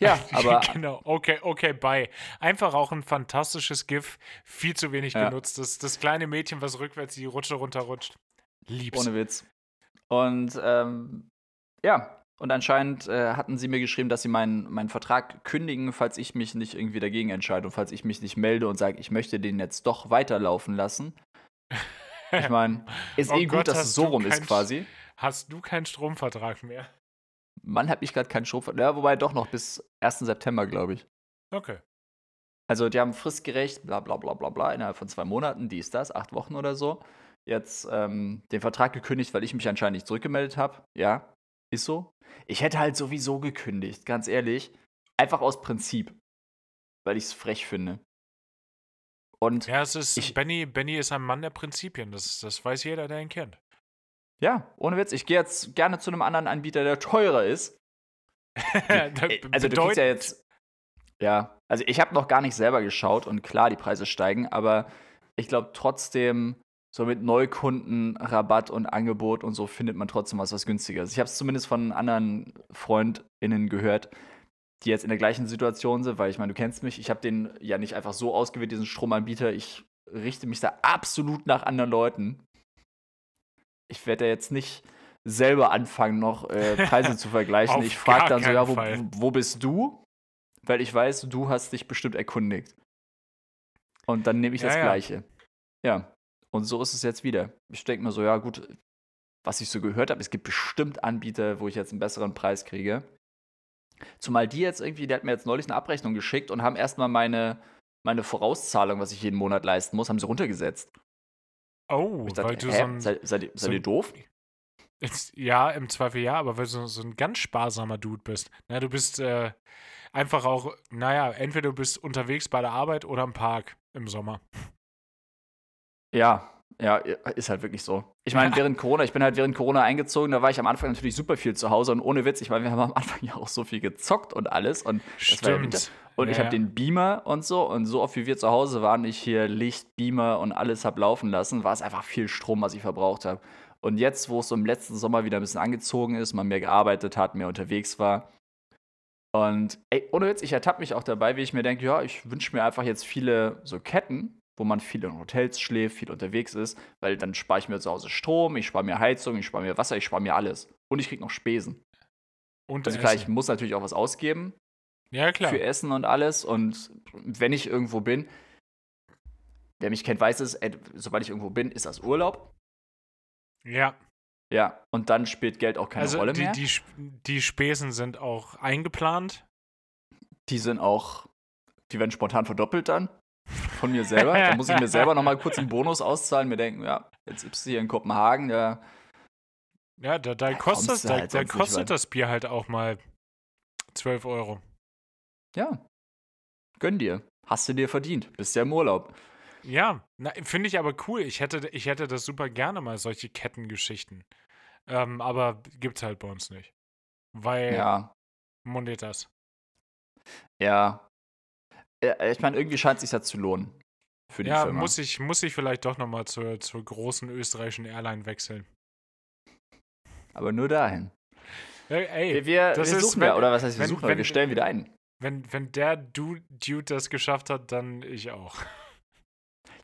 [SPEAKER 2] Ja, aber.
[SPEAKER 1] genau, okay, okay, bye. Einfach auch ein fantastisches GIF, viel zu wenig ja. genutzt. Das, das kleine Mädchen, was rückwärts die Rutsche runterrutscht. Lieb's.
[SPEAKER 2] Ohne Witz. Und ähm, ja, und anscheinend äh, hatten sie mir geschrieben, dass sie meinen, meinen Vertrag kündigen, falls ich mich nicht irgendwie dagegen entscheide und falls ich mich nicht melde und sage, ich möchte den jetzt doch weiterlaufen lassen. Ich meine, ist oh eh Gott, gut, dass es so rum ist quasi.
[SPEAKER 1] Hast du keinen Stromvertrag mehr?
[SPEAKER 2] Mann, hab ich gerade keinen Stromvertrag. Ja, wobei doch noch bis 1. September, glaube ich.
[SPEAKER 1] Okay.
[SPEAKER 2] Also die haben fristgerecht, bla bla bla bla bla, innerhalb von zwei Monaten, dies, das, acht Wochen oder so, jetzt ähm, den Vertrag gekündigt, weil ich mich anscheinend nicht zurückgemeldet habe. Ja, ist so. Ich hätte halt sowieso gekündigt, ganz ehrlich. Einfach aus Prinzip. Weil ich es frech finde. Und
[SPEAKER 1] ja, es ist, ich, Benny, Benny ist ein Mann der Prinzipien. Das, das weiß jeder, der ihn kennt.
[SPEAKER 2] Ja, ohne Witz. Ich gehe jetzt gerne zu einem anderen Anbieter, der teurer ist. also du kriegst ja jetzt. Ja, also ich habe noch gar nicht selber geschaut und klar, die Preise steigen, aber ich glaube trotzdem, so mit Neukunden, Rabatt und Angebot und so findet man trotzdem was, was günstiger ist. Ich habe es zumindest von anderen FreundInnen gehört, die jetzt in der gleichen Situation sind, weil ich meine, du kennst mich, ich habe den ja nicht einfach so ausgewählt, diesen Stromanbieter. Ich richte mich da absolut nach anderen Leuten. Ich werde ja jetzt nicht selber anfangen, noch äh, Preise zu vergleichen. ich frage dann so, ja, wo, wo bist du? Weil ich weiß, du hast dich bestimmt erkundigt. Und dann nehme ich ja, das ja. Gleiche. Ja. Und so ist es jetzt wieder. Ich denke mir so, ja gut, was ich so gehört habe, es gibt bestimmt Anbieter, wo ich jetzt einen besseren Preis kriege. Zumal die jetzt irgendwie, der hat mir jetzt neulich eine Abrechnung geschickt und haben erstmal meine, meine Vorauszahlung, was ich jeden Monat leisten muss, haben sie runtergesetzt.
[SPEAKER 1] Oh, dachte, weil du hä, so ein.
[SPEAKER 2] Seid, seid, seid so ihr doof?
[SPEAKER 1] Jetzt, ja, im Zweifel ja, aber weil du so ein ganz sparsamer Dude bist. Na, du bist äh, einfach auch, naja, entweder du bist unterwegs bei der Arbeit oder im Park im Sommer.
[SPEAKER 2] Ja, ja, ist halt wirklich so. Ich meine, während Corona, ich bin halt während Corona eingezogen, da war ich am Anfang natürlich super viel zu Hause und ohne Witz, ich meine, wir haben am Anfang ja auch so viel gezockt und alles und
[SPEAKER 1] Stimmt.
[SPEAKER 2] Ja und ja, ich habe den Beamer und so und so oft wie wir zu Hause waren, ich hier Licht, Beamer und alles habe laufen lassen, war es einfach viel Strom, was ich verbraucht habe. Und jetzt, wo es so im letzten Sommer wieder ein bisschen angezogen ist, man mehr gearbeitet hat, mehr unterwegs war, und ey, ohne Witz, ich ertappe mich auch dabei, wie ich mir denke, ja, ich wünsche mir einfach jetzt viele so Ketten, wo man viel in Hotels schläft, viel unterwegs ist, weil dann spare ich mir zu Hause Strom, ich spare mir Heizung, ich spare mir Wasser, ich spare mir alles. Und ich kriege noch Spesen. Und also klar, ich muss natürlich auch was ausgeben.
[SPEAKER 1] Ja, klar.
[SPEAKER 2] Für Essen und alles. Und wenn ich irgendwo bin, wer mich kennt, weiß es, sobald ich irgendwo bin, ist das Urlaub.
[SPEAKER 1] Ja.
[SPEAKER 2] Ja, und dann spielt Geld auch keine
[SPEAKER 1] also
[SPEAKER 2] Rolle
[SPEAKER 1] die,
[SPEAKER 2] mehr.
[SPEAKER 1] Die, die Spesen sind auch eingeplant.
[SPEAKER 2] Die sind auch, die werden spontan verdoppelt dann von mir selber. da muss ich mir selber nochmal kurz einen Bonus auszahlen, mir denken, ja, jetzt bist du hier in Kopenhagen, ja.
[SPEAKER 1] Ja, da, da, kostet, da, halt da kostet das Bier halt auch mal 12 Euro.
[SPEAKER 2] Ja. Gönn dir. Hast du dir verdient. Bist ja im Urlaub.
[SPEAKER 1] Ja, finde ich aber cool. Ich hätte, ich hätte das super gerne mal, solche Kettengeschichten. Ähm, aber gibt's halt bei uns nicht. Weil
[SPEAKER 2] ja.
[SPEAKER 1] Monetas.
[SPEAKER 2] Ja, ich meine, irgendwie scheint es sich ja zu lohnen. Für die ja, Firma.
[SPEAKER 1] muss ich, muss ich vielleicht doch nochmal zur, zur großen österreichischen Airline wechseln.
[SPEAKER 2] Aber nur dahin.
[SPEAKER 1] Ey, ey
[SPEAKER 2] wir, wir suchen wenn, ja, oder was heißt wir wenn, suchen, wenn, wir stellen wieder ein.
[SPEAKER 1] Wenn, wenn der Dude, Dude das geschafft hat, dann ich auch.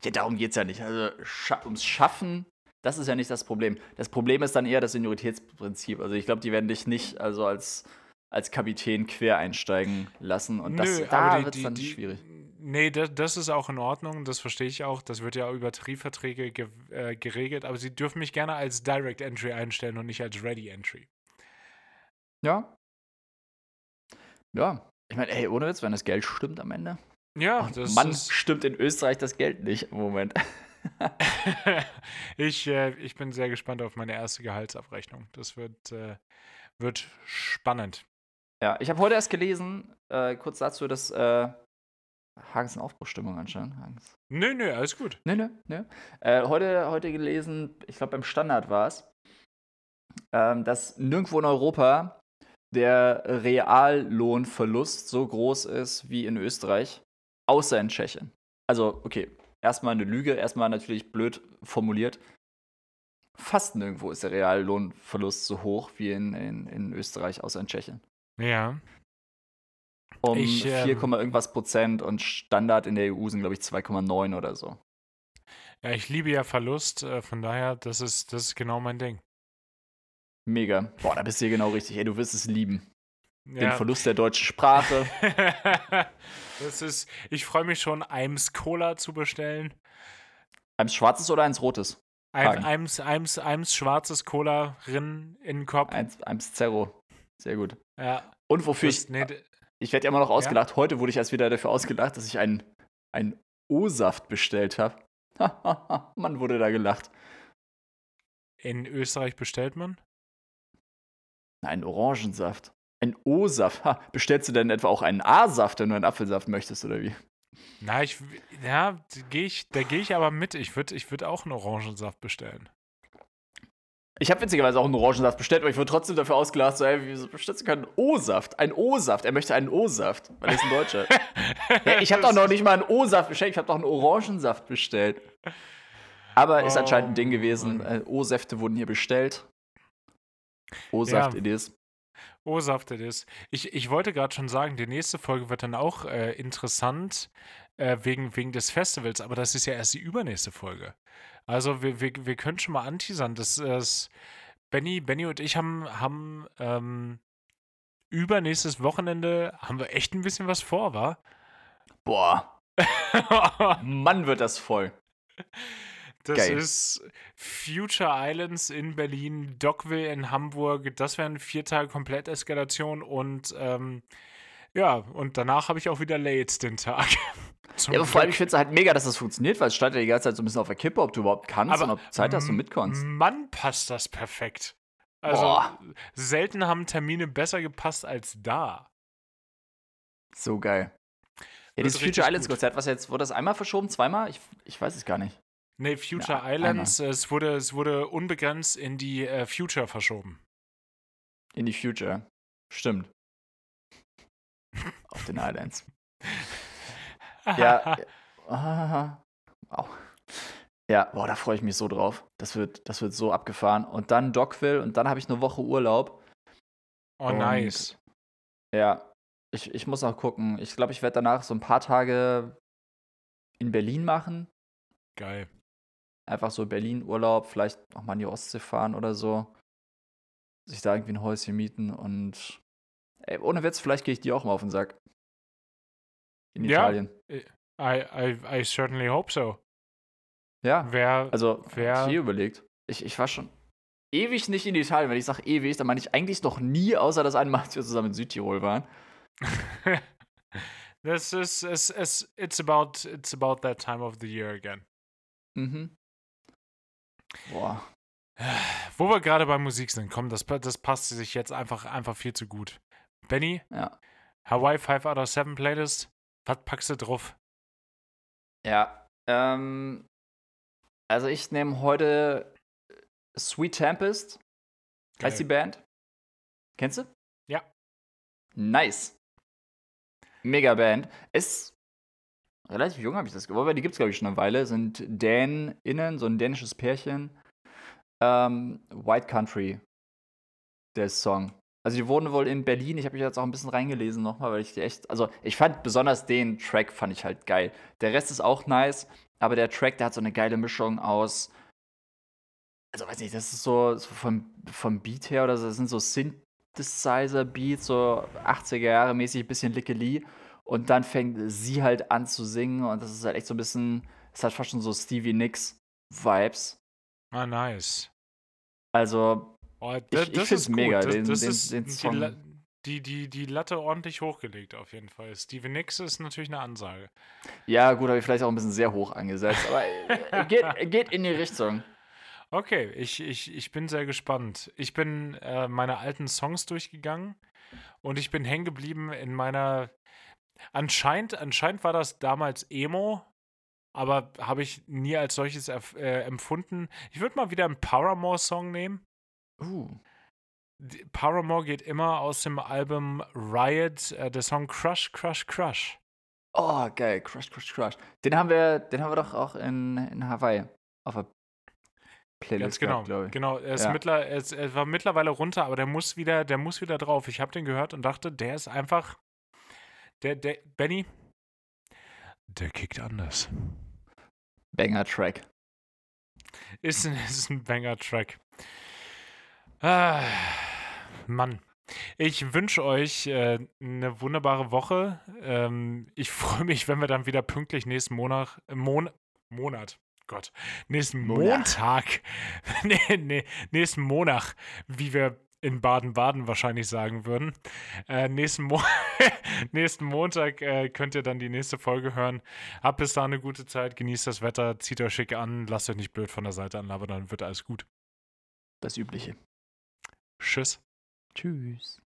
[SPEAKER 2] Ja, darum geht es ja nicht. Also scha ums Schaffen, das ist ja nicht das Problem. Das Problem ist dann eher das Senioritätsprinzip. Also ich glaube, die werden dich nicht also als als Kapitän quer einsteigen lassen. Und das, Nö, da wird es dann die, schwierig.
[SPEAKER 1] Nee, das, das, ist auch in Ordnung, das verstehe ich auch. Das wird ja über Tarifverträge ge äh, geregelt, aber sie dürfen mich gerne als Direct Entry einstellen und nicht als Ready Entry.
[SPEAKER 2] Ja. Ja. Ich meine, ey, ohne Witz, wenn das Geld stimmt am Ende.
[SPEAKER 1] Ja,
[SPEAKER 2] Ach, das Mann, stimmt in Österreich das Geld nicht im Moment.
[SPEAKER 1] ich, äh, ich bin sehr gespannt auf meine erste Gehaltsabrechnung. Das wird, äh, wird spannend.
[SPEAKER 2] Ja, ich habe heute erst gelesen, äh, kurz dazu, dass äh, Hagens in Aufbruchstimmung anscheinend. Hagens.
[SPEAKER 1] Nö, nö, alles gut.
[SPEAKER 2] Nö, nö, nö. Äh, heute, heute gelesen, ich glaube beim Standard war es, ähm, dass nirgendwo in Europa der Reallohnverlust so groß ist wie in Österreich, außer in Tschechien. Also, okay, erstmal eine Lüge, erstmal natürlich blöd formuliert. fast nirgendwo ist der Reallohnverlust so hoch wie in, in, in Österreich, außer in Tschechien.
[SPEAKER 1] Ja.
[SPEAKER 2] Um ich, ähm, 4, irgendwas Prozent und Standard in der EU sind, glaube ich, 2,9 oder so.
[SPEAKER 1] Ja, ich liebe ja Verlust, äh, von daher, das ist, das ist genau mein Ding.
[SPEAKER 2] Mega. Boah, da bist du hier genau richtig. Ey, du wirst es lieben. Ja. Den Verlust der deutschen Sprache.
[SPEAKER 1] das ist, ich freue mich schon, Eims Cola zu bestellen.
[SPEAKER 2] Eims schwarzes oder eins rotes?
[SPEAKER 1] Ein, Eims, Eims, Eims schwarzes Cola rin in den Kopf.
[SPEAKER 2] Eins, Eims Zerro. Sehr gut.
[SPEAKER 1] Ja.
[SPEAKER 2] Und wofür das, ich. Nee, ich werde ja immer noch ausgelacht. Ja? Heute wurde ich erst wieder dafür ausgelacht, dass ich einen, einen O-Saft bestellt habe. man wurde da gelacht.
[SPEAKER 1] In Österreich bestellt man?
[SPEAKER 2] Nein, Orangensaft. Ein O-Saft. Bestellst du denn etwa auch einen A-Saft, wenn du einen Apfelsaft möchtest, oder wie?
[SPEAKER 1] Na, ich, ja, geh ich, da gehe ich aber mit. Ich würde ich würd auch einen Orangensaft bestellen.
[SPEAKER 2] Ich habe witzigerweise auch einen Orangensaft bestellt, aber ich wurde trotzdem dafür ausgelacht, so, ey, wieso bestellst du keinen O-Saft? Ein O-Saft. Er möchte einen O-Saft, weil er ist ein Deutscher. ja, ich habe doch noch nicht mal einen O-Saft bestellt, ich habe doch einen Orangensaft bestellt. Aber ist anscheinend ein Ding gewesen. Äh, O-Säfte wurden hier bestellt. O-Saft ja. it is.
[SPEAKER 1] O-Saft it is. Ich, ich wollte gerade schon sagen, die nächste Folge wird dann auch äh, interessant äh, wegen, wegen des Festivals, aber das ist ja erst die übernächste Folge. Also wir, wir, wir können schon mal anteasern. Das ist Benny, Benny und ich haben, haben ähm, übernächstes Wochenende haben wir echt ein bisschen was vor, wa?
[SPEAKER 2] Boah. Mann, wird das voll.
[SPEAKER 1] Das Geil. ist Future Islands in Berlin, Dockville in Hamburg. Das wären vier Tage Kompletteskalation und ähm, ja, und danach habe ich auch wieder Lates den Tag.
[SPEAKER 2] ja, aber vor allem, ich finde es halt mega, dass das funktioniert, weil es stand ja die ganze Zeit so ein bisschen auf der Kippe, ob du überhaupt kannst aber und ob du Zeit hast und mitkommst.
[SPEAKER 1] Mann, passt das perfekt. Also, Boah. selten haben Termine besser gepasst als da.
[SPEAKER 2] So geil. Ja, dieses Future Islands Konzert, was jetzt, wurde das einmal verschoben, zweimal? Ich, ich weiß es gar nicht.
[SPEAKER 1] Nee, Future ja, Islands, es wurde, es wurde unbegrenzt in die äh, Future verschoben.
[SPEAKER 2] In die Future. Stimmt. Auf den Islands. ja. Ah, wow. Ja, boah, da freue ich mich so drauf. Das wird, das wird so abgefahren. Und dann Dockville und dann habe ich eine Woche Urlaub.
[SPEAKER 1] Oh, und, nice.
[SPEAKER 2] Ja, ich, ich muss noch gucken. Ich glaube, ich werde danach so ein paar Tage in Berlin machen.
[SPEAKER 1] Geil.
[SPEAKER 2] Einfach so Berlin-Urlaub, vielleicht auch mal in die Ostsee fahren oder so. Sich da irgendwie ein Häuschen mieten und ey, ohne Witz, vielleicht gehe ich dir auch mal auf den Sack.
[SPEAKER 1] In ja, Italien. I, I, I certainly hope so.
[SPEAKER 2] Ja.
[SPEAKER 1] Wer,
[SPEAKER 2] also,
[SPEAKER 1] wer,
[SPEAKER 2] ich überlegt. Ich, ich war schon ewig nicht in Italien. Wenn ich sage ewig, dann meine ich eigentlich noch nie, außer das einmal, als wir zusammen in Südtirol waren.
[SPEAKER 1] das ist, es, es, it's about, it's about that time of the year again.
[SPEAKER 2] Mhm. Boah.
[SPEAKER 1] Wo wir gerade bei Musik sind, komm, das, das passt sich jetzt einfach, einfach viel zu gut. Benny?
[SPEAKER 2] Ja.
[SPEAKER 1] Hawaii 5 out of 7 Playlist. Was packst du drauf?
[SPEAKER 2] Ja, ähm, also ich nehme heute Sweet Tempest. Geil. Heißt die Band? Kennst du?
[SPEAKER 1] Ja.
[SPEAKER 2] Nice. Mega Band. Ist relativ jung, habe ich das gewollt, weil die gibt es, glaube ich, schon eine Weile. Sind innen, so ein dänisches Pärchen. Ähm, White Country, der Song. Also die wurden wohl in Berlin, ich habe mich jetzt auch ein bisschen reingelesen nochmal, weil ich die echt, also ich fand besonders den Track fand ich halt geil. Der Rest ist auch nice, aber der Track, der hat so eine geile Mischung aus, also weiß nicht, das ist so, so vom, vom Beat her oder so, das sind so Synthesizer-Beats, so 80er Jahre mäßig, ein bisschen Lickeli. Und dann fängt sie halt an zu singen und das ist halt echt so ein bisschen, es hat fast schon so Stevie Nicks-Vibes.
[SPEAKER 1] Ah, nice.
[SPEAKER 2] Also,
[SPEAKER 1] oh, das, ich, ich finde es mega. Das, den, das den, ist den Song. Die, die, die Latte ordentlich hochgelegt, auf jeden Fall. Stevie Nicks ist natürlich eine Ansage.
[SPEAKER 2] Ja, gut, habe ich vielleicht auch ein bisschen sehr hoch angesetzt, aber äh, geht, geht in die Richtung.
[SPEAKER 1] Okay, ich, ich, ich bin sehr gespannt. Ich bin äh, meine alten Songs durchgegangen und ich bin hängen geblieben in meiner Anscheinend, anscheinend war das damals Emo, aber habe ich nie als solches äh, empfunden. Ich würde mal wieder einen Paramore-Song nehmen.
[SPEAKER 2] Uh.
[SPEAKER 1] Paramore geht immer aus dem Album Riot, äh, der Song Crush, Crush, Crush.
[SPEAKER 2] Oh, geil, Crush, Crush, Crush. Den haben wir, den haben wir doch auch in, in Hawaii auf der Playlist
[SPEAKER 1] Ganz genau,
[SPEAKER 2] ich.
[SPEAKER 1] Genau, er, ist ja. mittler, er, ist, er war mittlerweile runter, aber der muss wieder, der muss wieder drauf. Ich habe den gehört und dachte, der ist einfach, der, der, Benny, der kickt anders.
[SPEAKER 2] Banger-Track.
[SPEAKER 1] Ist, ist ein Banger-Track. Ah, Mann. Ich wünsche euch äh, eine wunderbare Woche. Ähm, ich freue mich, wenn wir dann wieder pünktlich nächsten Monat, äh, Mon Monat, Gott, nächsten. Montag, nee, nee, nächsten Monat, wie wir in Baden-Baden wahrscheinlich sagen würden. Äh, nächsten, Mo nächsten Montag äh, könnt ihr dann die nächste Folge hören. Habt bis da eine gute Zeit, genießt das Wetter, zieht euch schick an, lasst euch nicht blöd von der Seite anlabern, dann wird alles gut.
[SPEAKER 2] Das Übliche.
[SPEAKER 1] Tschüss.
[SPEAKER 2] Tschüss.